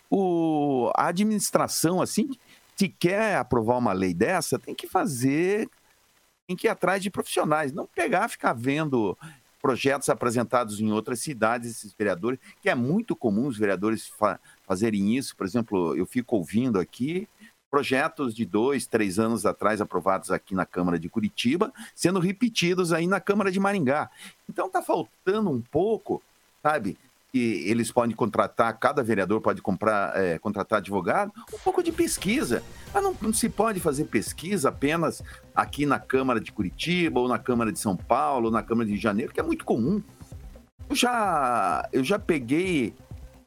O, a administração, assim, se quer aprovar uma lei dessa, tem que fazer, tem que ir atrás de profissionais, não pegar, ficar vendo projetos apresentados em outras cidades, esses vereadores, que é muito comum os vereadores fa fazerem isso. Por exemplo, eu fico ouvindo aqui projetos de dois, três anos atrás aprovados aqui na Câmara de Curitiba, sendo repetidos aí na Câmara de Maringá. Então está faltando um pouco, sabe, que eles podem contratar, cada vereador pode comprar, é, contratar advogado, um pouco de pesquisa. Mas não, não, se pode fazer pesquisa apenas aqui na Câmara de Curitiba, ou na Câmara de São Paulo, ou na Câmara de Janeiro, que é muito comum. Eu já, eu já peguei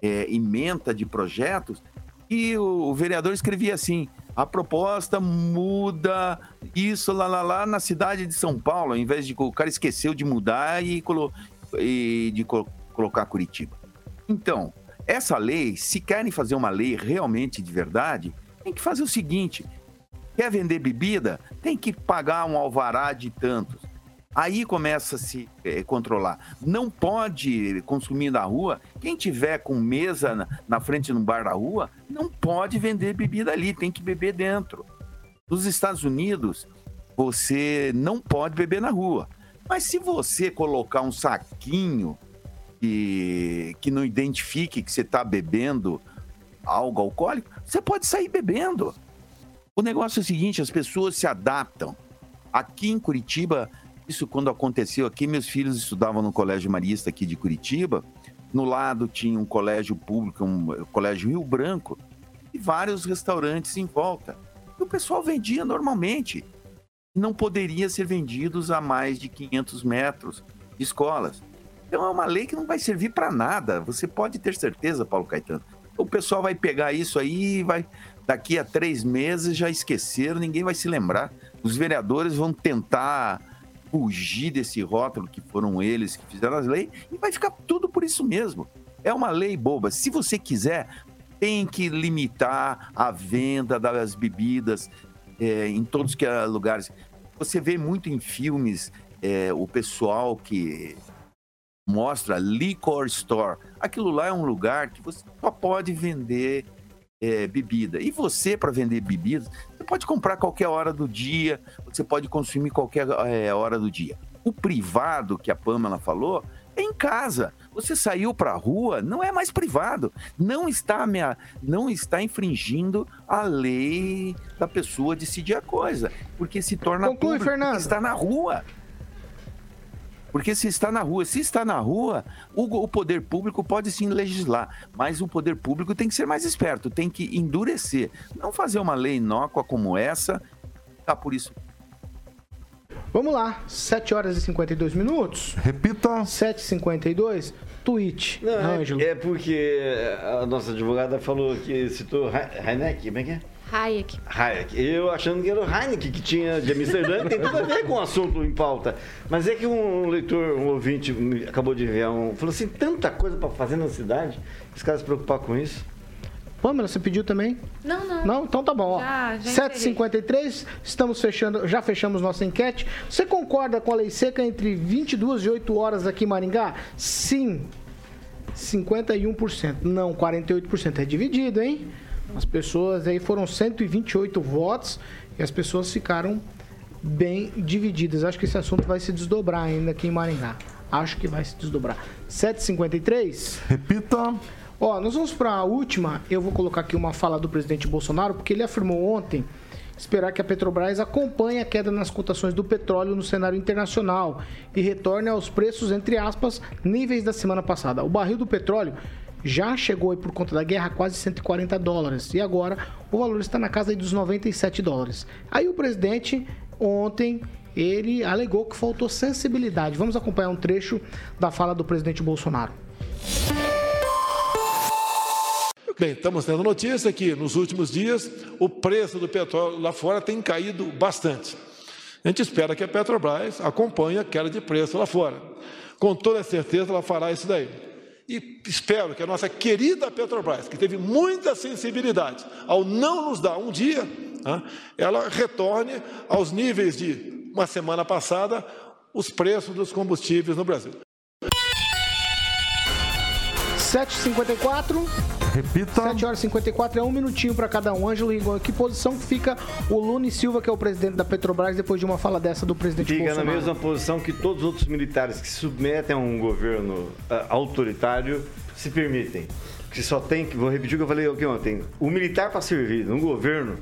é, emenda de projetos e o, o vereador escrevia assim: a proposta muda isso lá, lá, lá na cidade de São Paulo, ao invés de o cara esqueceu de mudar e, colo, e de colocar Curitiba. Então, essa lei, se querem fazer uma lei realmente de verdade, tem que fazer o seguinte: quer vender bebida? Tem que pagar um alvará de tantos. Aí começa a se é, controlar. Não pode consumir na rua. Quem tiver com mesa na, na frente de um bar da rua, não pode vender bebida ali, tem que beber dentro. Nos Estados Unidos, você não pode beber na rua. Mas se você colocar um saquinho que, que não identifique que você está bebendo algo alcoólico, você pode sair bebendo. O negócio é o seguinte: as pessoas se adaptam. Aqui em Curitiba, isso quando aconteceu aqui, meus filhos estudavam no Colégio Marista aqui de Curitiba. No lado tinha um colégio público, um colégio Rio Branco, e vários restaurantes em volta. E o pessoal vendia normalmente. Não poderia ser vendidos a mais de 500 metros de escolas. Então é uma lei que não vai servir para nada. Você pode ter certeza, Paulo Caetano. O pessoal vai pegar isso aí e vai. Daqui a três meses já esqueceram, ninguém vai se lembrar. Os vereadores vão tentar fugir desse rótulo que foram eles que fizeram as leis e vai ficar tudo por isso mesmo. É uma lei boba. Se você quiser, tem que limitar a venda das bebidas é, em todos que lugares. Você vê muito em filmes é, o pessoal que mostra liquor store. Aquilo lá é um lugar que você só pode vender é, bebida. E você, para vender bebidas, pode comprar qualquer hora do dia, você pode consumir qualquer é, hora do dia. O privado, que a Pamela falou, é em casa. Você saiu para a rua, não é mais privado. Não está, minha, não está infringindo a lei da pessoa decidir a coisa. Porque se torna Conclui, público, Fernando. está na rua. Porque se está na rua, se está na rua, o, o, poder público pode sim legislar, mas o poder público tem que ser mais esperto, tem que endurecer. Não fazer uma lei inócua como essa, tá por isso. Vamos lá, 7 horas e 52 minutos. Repita. 7h52. Tweet, Não, é- Ângelo. é, porque a nossa advogada falou que citou Heineck, como é que é? Hayek. Hayek. Eu achando que era o Heineken que tinha de Amsterdã, tem tudo a ver com o assunto em pauta. Mas é que um leitor, um ouvinte, me acabou de enviar um. Falou assim: tanta coisa para fazer na cidade, os caras se preocupar com isso. Pamela, você pediu também? Não, não. Não? Então tá bom. ó. Já, já 7h53, estamos fechando, já fechamos nossa enquete. Você concorda com a lei seca entre 22 e 8 horas aqui em Maringá? Sim. 51%. Não, 48%. É dividido, hein? As pessoas aí foram 128 votos e as pessoas ficaram bem divididas. Acho que esse assunto vai se desdobrar ainda aqui em Maringá. Acho que vai se desdobrar. 7h53. Repita. Ó, nós vamos para a última. Eu vou colocar aqui uma fala do presidente Bolsonaro, porque ele afirmou ontem esperar que a Petrobras acompanhe a queda nas cotações do petróleo no cenário internacional e retorne aos preços, entre aspas, níveis da semana passada. O barril do petróleo já chegou aí por conta da guerra a quase 140 dólares e agora o valor está na casa dos 97 dólares. Aí o presidente ontem ele alegou que faltou sensibilidade. Vamos acompanhar um trecho da fala do presidente Bolsonaro. Bem, estamos tendo notícia que nos últimos dias o preço do petróleo lá fora tem caído bastante. A gente espera que a Petrobras acompanhe a queda de preço lá fora. Com toda certeza ela fará isso daí. E espero que a nossa querida Petrobras, que teve muita sensibilidade ao não nos dar um dia, ela retorne aos níveis de uma semana passada os preços dos combustíveis no Brasil. 7h54. Repita. 7 horas e 54 é um minutinho para cada um. Ângelo Rigon, que posição que fica o Lune Silva, que é o presidente da Petrobras, depois de uma fala dessa do presidente Fica na Bolsonaro? mesma posição que todos os outros militares que se submetem a um governo ah, autoritário se permitem. Que só tem que, vou repetir o que eu falei aqui ontem, o militar para servir num governo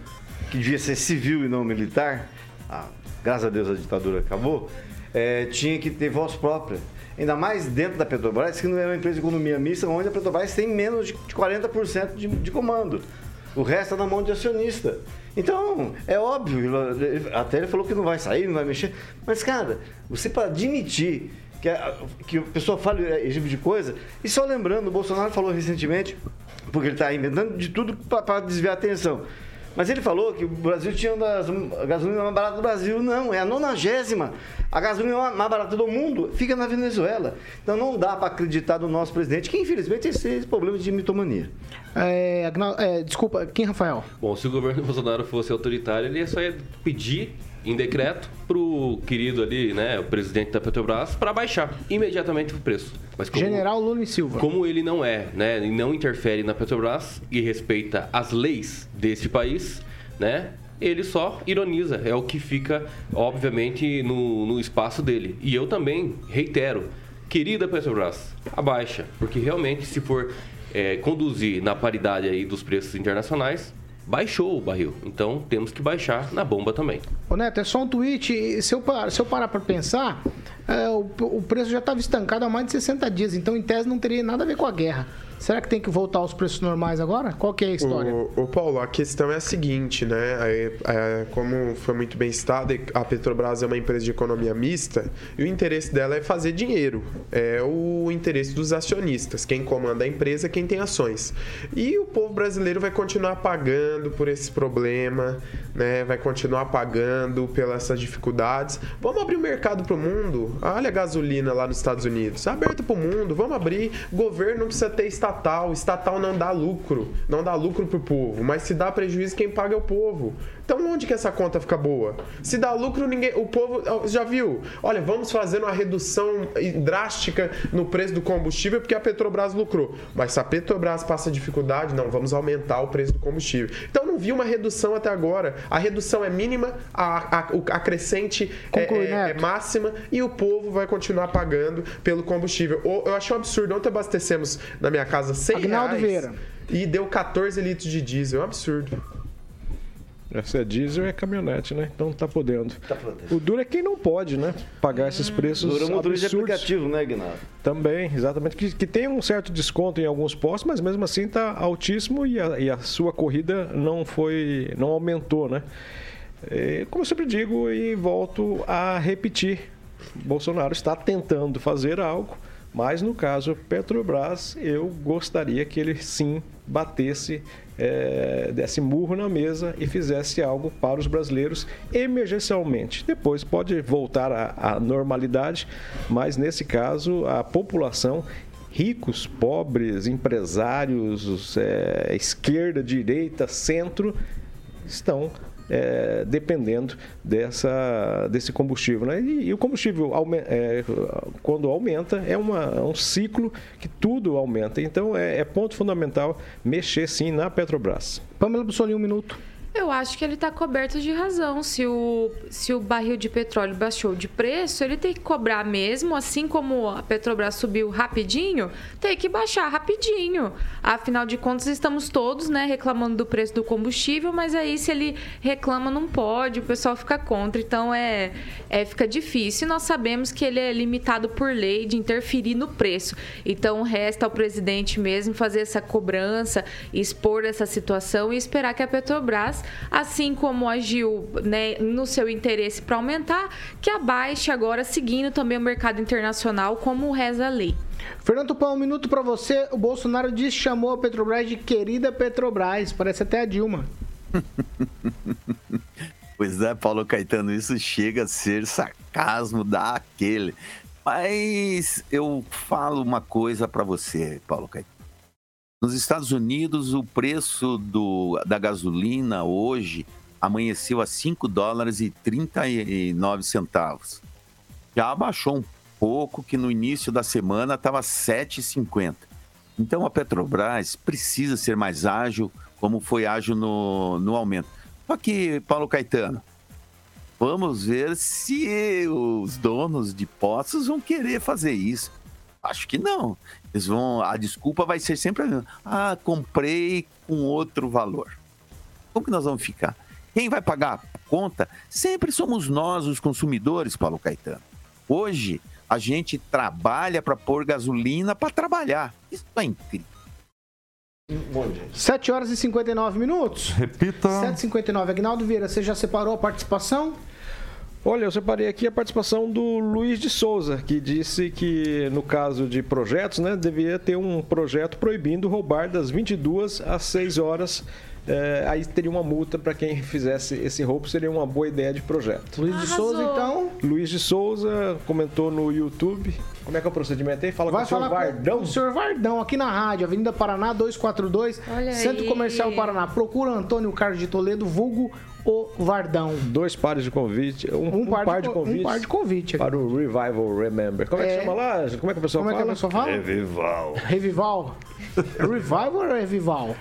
que devia ser civil e não militar, ah, graças a Deus a ditadura acabou, eh, tinha que ter voz própria. Ainda mais dentro da Petrobras, que não é uma empresa de economia mista, onde a Petrobras tem menos de 40% de, de comando. O resto é na mão de acionista. Então, é óbvio, até ele falou que não vai sair, não vai mexer. Mas, cara, você para admitir que a, que a pessoa fale esse tipo de coisa, e só lembrando, o Bolsonaro falou recentemente, porque ele está inventando de tudo para desviar a atenção. Mas ele falou que o Brasil tinha uma das a gasolina mais barata do Brasil. Não, é a nonagésima. A gasolina mais barata do mundo fica na Venezuela. Então não dá para acreditar no nosso presidente, que infelizmente tem esse problema de mitomania. É, é, desculpa, quem, Rafael? Bom, se o governo Bolsonaro fosse autoritário, ele só ia pedir em decreto pro querido ali, né, o presidente da Petrobras, para baixar imediatamente o preço. Mas como, General Lune Silva. como ele não é, né, e não interfere na Petrobras e respeita as leis deste país, né, ele só ironiza. É o que fica, obviamente, no, no espaço dele. E eu também reitero, querida Petrobras, abaixa, porque realmente, se for é, conduzir na paridade aí dos preços internacionais, baixou o barril. Então temos que baixar na bomba também. Ô Neto, é só um tweet. Se eu, par- se eu parar para pensar, é, o, o preço já estava estancado há mais de 60 dias. Então, em tese, não teria nada a ver com a guerra. Será que tem que voltar aos preços normais agora? Qual que é a história? O, o Paulo, a questão é a seguinte, né? É, é, como foi muito bem citado, a Petrobras é uma empresa de economia mista e o interesse dela é fazer dinheiro. É o interesse dos acionistas. Quem comanda a empresa quem tem ações. E o povo brasileiro vai continuar pagando por esse problema, né? Vai continuar pagando pelas essas dificuldades. Vamos abrir o mercado para o mundo. Olha a gasolina lá nos Estados Unidos. Aberto para o mundo. Vamos abrir. Governo não precisa ter estatal. Estatal não dá lucro. Não dá lucro pro povo. Mas se dá prejuízo, quem paga é o povo. Então onde que essa conta fica boa? Se dá lucro, ninguém. O povo. Já viu? Olha, vamos fazer uma redução drástica no preço do combustível porque a Petrobras lucrou. Mas se a Petrobras passa dificuldade, não, vamos aumentar o preço do combustível. Então não vi uma redução até agora. A redução é mínima, a, a, a crescente é, Conclui, é- Neto. é máxima e o povo vai continuar pagando pelo combustível. Eu achei um absurdo. Ontem abastecemos na minha casa 100 Agnaldo reais Vieira. e deu 14 litros de diesel. É um absurdo. Se é diesel, é caminhonete, né? Então tá podendo. O duro é quem não pode, né? Pagar esses preços motorista de absurdos. aplicativo, né, Guinaldo? Também, exatamente. Que, que tem um certo desconto em alguns postos, mas mesmo assim está altíssimo e a, e a sua corrida não foi, não aumentou, né? É, como eu sempre digo e volto a repetir, Bolsonaro está tentando fazer algo, mas no caso Petrobras, eu gostaria que ele sim batesse, é, desse murro na mesa e fizesse algo para os brasileiros emergencialmente. Depois pode voltar à, à normalidade, mas nesse caso a população ricos, pobres, empresários, os, é, esquerda, direita, centro, estão é, dependendo dessa, desse combustível. Né? E, e o combustível, é, quando aumenta, é uma, é um ciclo que tudo aumenta. Então é, é ponto fundamental mexer sim na Petrobras. Pamela Bussolini, um minuto. Eu acho que ele está coberto de razão. Se o, se o barril de petróleo baixou de preço, ele tem que cobrar mesmo, assim como a Petrobras subiu rapidinho, tem que baixar rapidinho. Afinal de contas, estamos todos né, reclamando do preço do combustível, mas aí se ele reclama, não pode, o pessoal fica contra. Então é, é fica difícil. E nós sabemos que ele é limitado por lei de interferir no preço. Então resta ao presidente mesmo fazer essa cobrança, expor essa situação e esperar que a Petrobras, assim como agiu né, no seu interesse para aumentar, que abaixe agora, seguindo também o mercado internacional, como reza a lei. Fernando Tupan, um minuto pra você. O Bolsonaro disse chamou a Petrobras de querida Petrobras. Parece até a Dilma. Pois é, Paulo Caetano, isso chega a ser sarcasmo daquele. Mas eu falo uma coisa para você, Paulo Caetano. Nos Estados Unidos, o preço do, da gasolina hoje amanheceu a 5 dólares e 39 centavos. Já abaixou um pouco, que no início da semana estava 7,50. Então a Petrobras precisa ser mais ágil, como foi ágil no, no aumento. Só que, Paulo Caetano, vamos ver se os donos de postos vão querer fazer isso. Acho que não. Eles vão. A desculpa vai ser sempre a mesma. Ah, comprei com outro valor. Como que nós vamos ficar? Quem vai pagar a conta sempre somos nós, os consumidores, Paulo Caetano. Hoje, a gente trabalha para pôr gasolina para trabalhar. Isso é incrível. 7 horas e 59 minutos. Repita. 7h59. Agnaldo Vieira, você já separou a participação? Olha, eu separei aqui a participação do Luiz de Souza, que disse que no caso de projetos, né, deveria ter um projeto proibindo roubar das 22 às 6 horas. É, aí teria uma multa para quem fizesse esse roubo, seria uma boa ideia de projeto. Luiz de Souza, então. Luiz de Souza comentou no YouTube. Como é que é o procedimento aí? Fala Vai com o senhor Vardão. com o senhor Vardão, aqui na rádio, Avenida Paraná 242, Olha Centro aí. Comercial Paraná. Procura Antônio Carlos de Toledo, vulgo o Vardão. Dois pares de convite. Um, um par, de co- convites. Um par de convite. Para o Revival Remember. Como é, É. que chama lá? Como é que a pessoa Como é que fala? a pessoa fala? Revival. Revival. Revival ou Revival?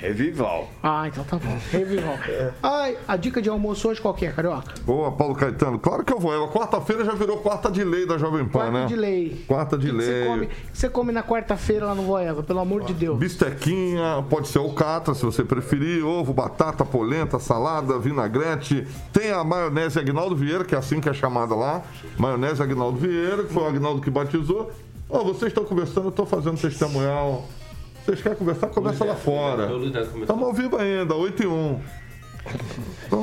Revival. Ah, então tá bom. Revival. Ai, a dica de almoço hoje qual que é, Carioca? Boa, Paulo Caetano. Claro que eu vou. Eva. Quarta-feira já virou quarta de lei da Jovem Pan, Quarta né? de lei. Quarta de que que lei. Você come, que você come na quarta-feira lá no Voeva, pelo amor de Deus. Bistequinha, pode ser alcatra, se você preferir, ovo, batata, polenta, salada, vinagrete. Tem a maionese Agnaldo Vieira, que é assim que é chamada lá. Maionese Agnaldo Vieira, que foi o Agnaldo que batizou. Ó, vocês estão conversando, eu estou fazendo testemunhal. Vocês querem conversar? Conversa lá fora. Estamos ao vivo ainda, 8 e 1.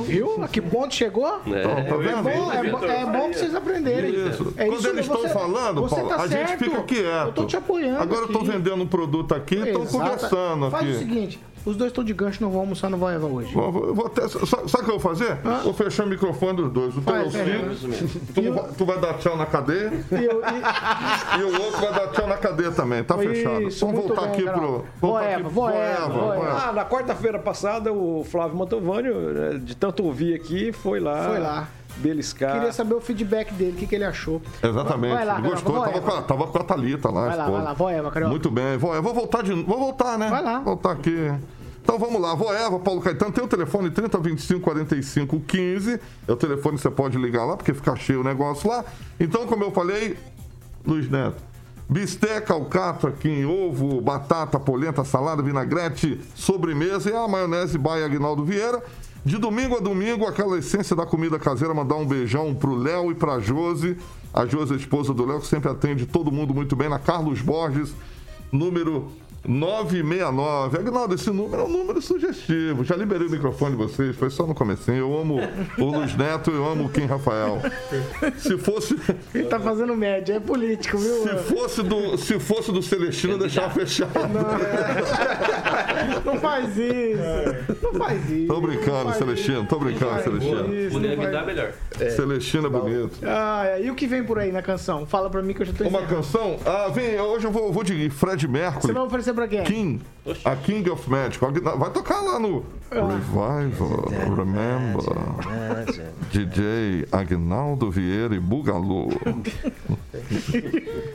Viu? A que ponto chegou? Então, tá É vendo? bom, é, bom- é bom pra vocês aprenderem. Isso. É Quando isso eles estão você- falando, você Paulo, tá a gente certo. fica quieto. Eu tô te apoiando. Agora eu tô aqui. vendendo um produto aqui e estão conversando Faz aqui. o seguinte: os dois estão de gancho, não vão almoçar no Voeva hoje. Vou- vou- eu vou até, sabe sabe o que eu vou fazer? Vou fechar o microfone dos dois. O teu é Faz, é, tu, vai- tu vai dar tchau na cadeia E eu- e o outro vai dar tchau na cadeia também. Tá fechado. Isso, Vamos voltar bem, aqui Carol. pro. voltar Voeva, aqui pro- Voeva. Ah, na quarta-feira passada, o Flávio Mantovani, né, de tanto ouvir aqui, foi lá. Foi lá. Beliscar. Queria saber o feedback dele, o que, que ele achou. Exatamente. Vai lá, Ele Gostou? Tava com, a, tava com a Thalita lá. Vai lá, esposa. vai lá, Voeva, Carioca. Muito bem. Vou, eu vou voltar de Vou voltar, né? Vai lá. Voltar aqui. Então vamos lá, Voeva, Paulo Caetano, tem o telefone 3025 45 15. É o telefone que você pode ligar lá, porque fica cheio o negócio lá. Então, como eu falei, Luiz Neto, bisteca, alcatra, quim, ovo, batata, polenta, salada, vinagrete, sobremesa e a maionese Baia Aguinaldo Vieira. De domingo a domingo, aquela essência da comida caseira, mandar um beijão pro Léo e pra Josi. A Josi, a esposa do Léo, que sempre atende todo mundo muito bem, na Carlos Borges, número 969. Agnaldo, esse número é um número sugestivo. Já liberei o microfone de vocês, foi só no comecinho. Eu amo o Luiz Neto, eu amo o Kim Rafael. Se fosse, Ele tá fazendo média, é político, viu? se fosse do, se fosse do Celestino, eu deixava fechado. Não faz isso. Não faz isso. Tô brincando, Celestino, tô brincando, Celestino. Isso, Poder não me dar melhor. Celestino é bonito. Ah, é. e o que vem por aí na canção? Fala pra mim que eu já tô Uma encerrando. canção? Ah, vem, hoje eu vou, vou de Fred Você Mercury. vai oferecer pra quem? King, a King of Magic. Vai tocar lá no Revival, Remember, DJ Agnaldo Vieira e Bugalu.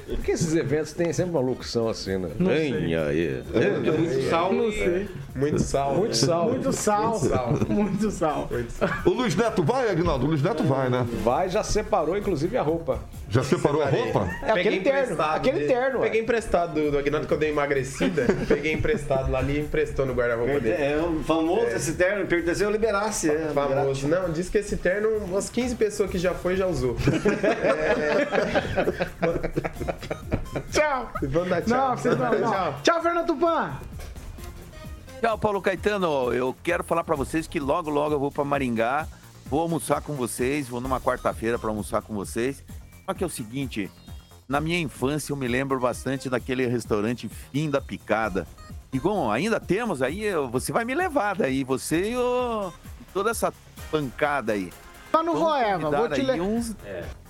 Porque esses eventos têm sempre uma locução assim, né? Vem aí. É muito sal. Não sei. Muito sal. Muito sal. Muito sal. Muito sal. Muito sal. O Luiz Neto vai, Agnaldo? O Luiz Neto vai, né? Vai, já separou, inclusive, a roupa. Já separou a roupa? É aquele terno. Aquele terno. Peguei emprestado do, do Aguinaldo que eu dei emagrecida. peguei emprestado lá ali e emprestou no guarda-roupa dele. É um famoso esse terno, pertenceu ao Liberace. É, Famoso. Não, diz que esse terno, umas 15 pessoas que já foi já usou. Tchau. Vamos dar tchau. Não, vocês não. não. Tchau. Tchau, Fernando Tupan. Tchau, Paulo Caetano. Eu quero falar pra vocês que logo, logo eu vou pra Maringá. Vou almoçar com vocês. Vou numa quarta-feira pra almoçar com vocês. Só que é o seguinte: na minha infância eu me lembro bastante daquele restaurante Fim da Picada. E, bom, ainda temos aí. Você vai me levar daí. Você e o- toda essa pancada aí. Tá no Voeva, convidar vou te levar. uns,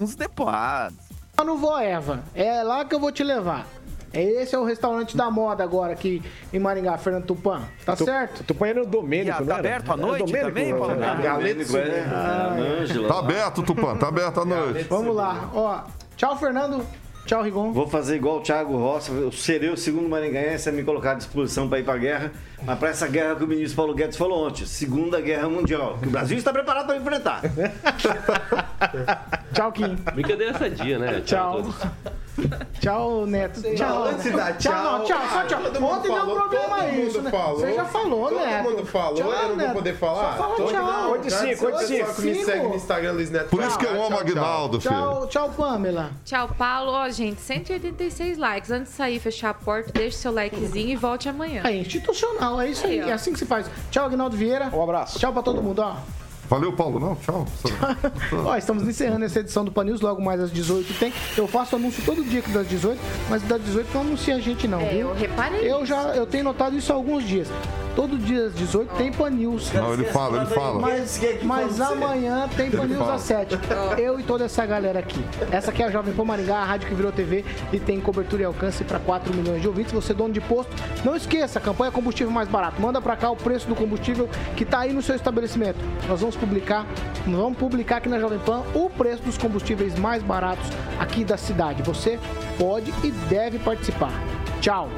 uns deputados. Tá no Voeva. É lá que eu vou te levar. É Esse é o restaurante da moda agora aqui em Maringá, Fernando Tupan. Tá certo? Tu põe no E, Domênico, ah, não tá era? aberto à Era noite Domênico, também, Paulo né? Caetano? Domênico, é. A Ângela. Tá aberto, Tupã, tá aberto à noite. Vamos lá. Ó, tchau, Fernando. Tchau, Rigon. Vou fazer igual o Thiago Rossi, eu serei o segundo maringaense a me colocar à disposição para ir para a guerra, mas para essa guerra que o ministro Paulo Guedes falou ontem, Segunda Guerra Mundial, que o Brasil está preparado para enfrentar. Tchau, Kim. Brincadeira sadia, né? Tchau. Tchau, Neto. Tchau. antes dar Tchau, não, tchau, só tchau. Todo mundo Ontem deu falou, problema todo isso, mundo né? falou. Você já falou, Todo Neto. mundo falou, Tchau, eu não vou Neto. poder falar? Só fala Todo tchau. mundo- Oito e cinco, Cada oito e pessoa cinco. que me Cinco. segue no Instagram, Luiz Neto. Por isso que eu Tchau, amo tchau, Tchau, filho. tchau, Pamela. Tchau, Paulo. Ó, gente, 186 likes. Antes de sair, fechar a porta, deixe seu likezinho e volte amanhã. É institucional, é isso aí. É assim que se faz. Tchau, Agnaldo Vieira. Um abraço. Tchau pra todo mundo, ó. Valeu, Paulo. Não, tchau. Ó, estamos encerrando essa edição do Pan News, logo mais às 18 tem. Eu faço anúncio todo dia aqui das 18, mas das 18 não anuncia a gente não, É, viu? eu reparei. Eu já eu tenho notado isso há alguns dias. Todo dia às 18 tem Pan News. Não, ele fala, ele fala. Mas, mas amanhã tem Pan News às 7. Eu e toda essa galera aqui. Essa aqui é a Jovem Pan Maringá, a rádio que virou TV e tem cobertura e alcance para 4 milhões de ouvintes. Você dono de posto, não esqueça, a campanha combustível mais barato. Manda para cá o preço do combustível que tá aí no seu estabelecimento. Nós vamos publicar, vamos publicar aqui na Jovem Pan o preço dos combustíveis mais baratos aqui da cidade. Você pode e deve participar. Tchau.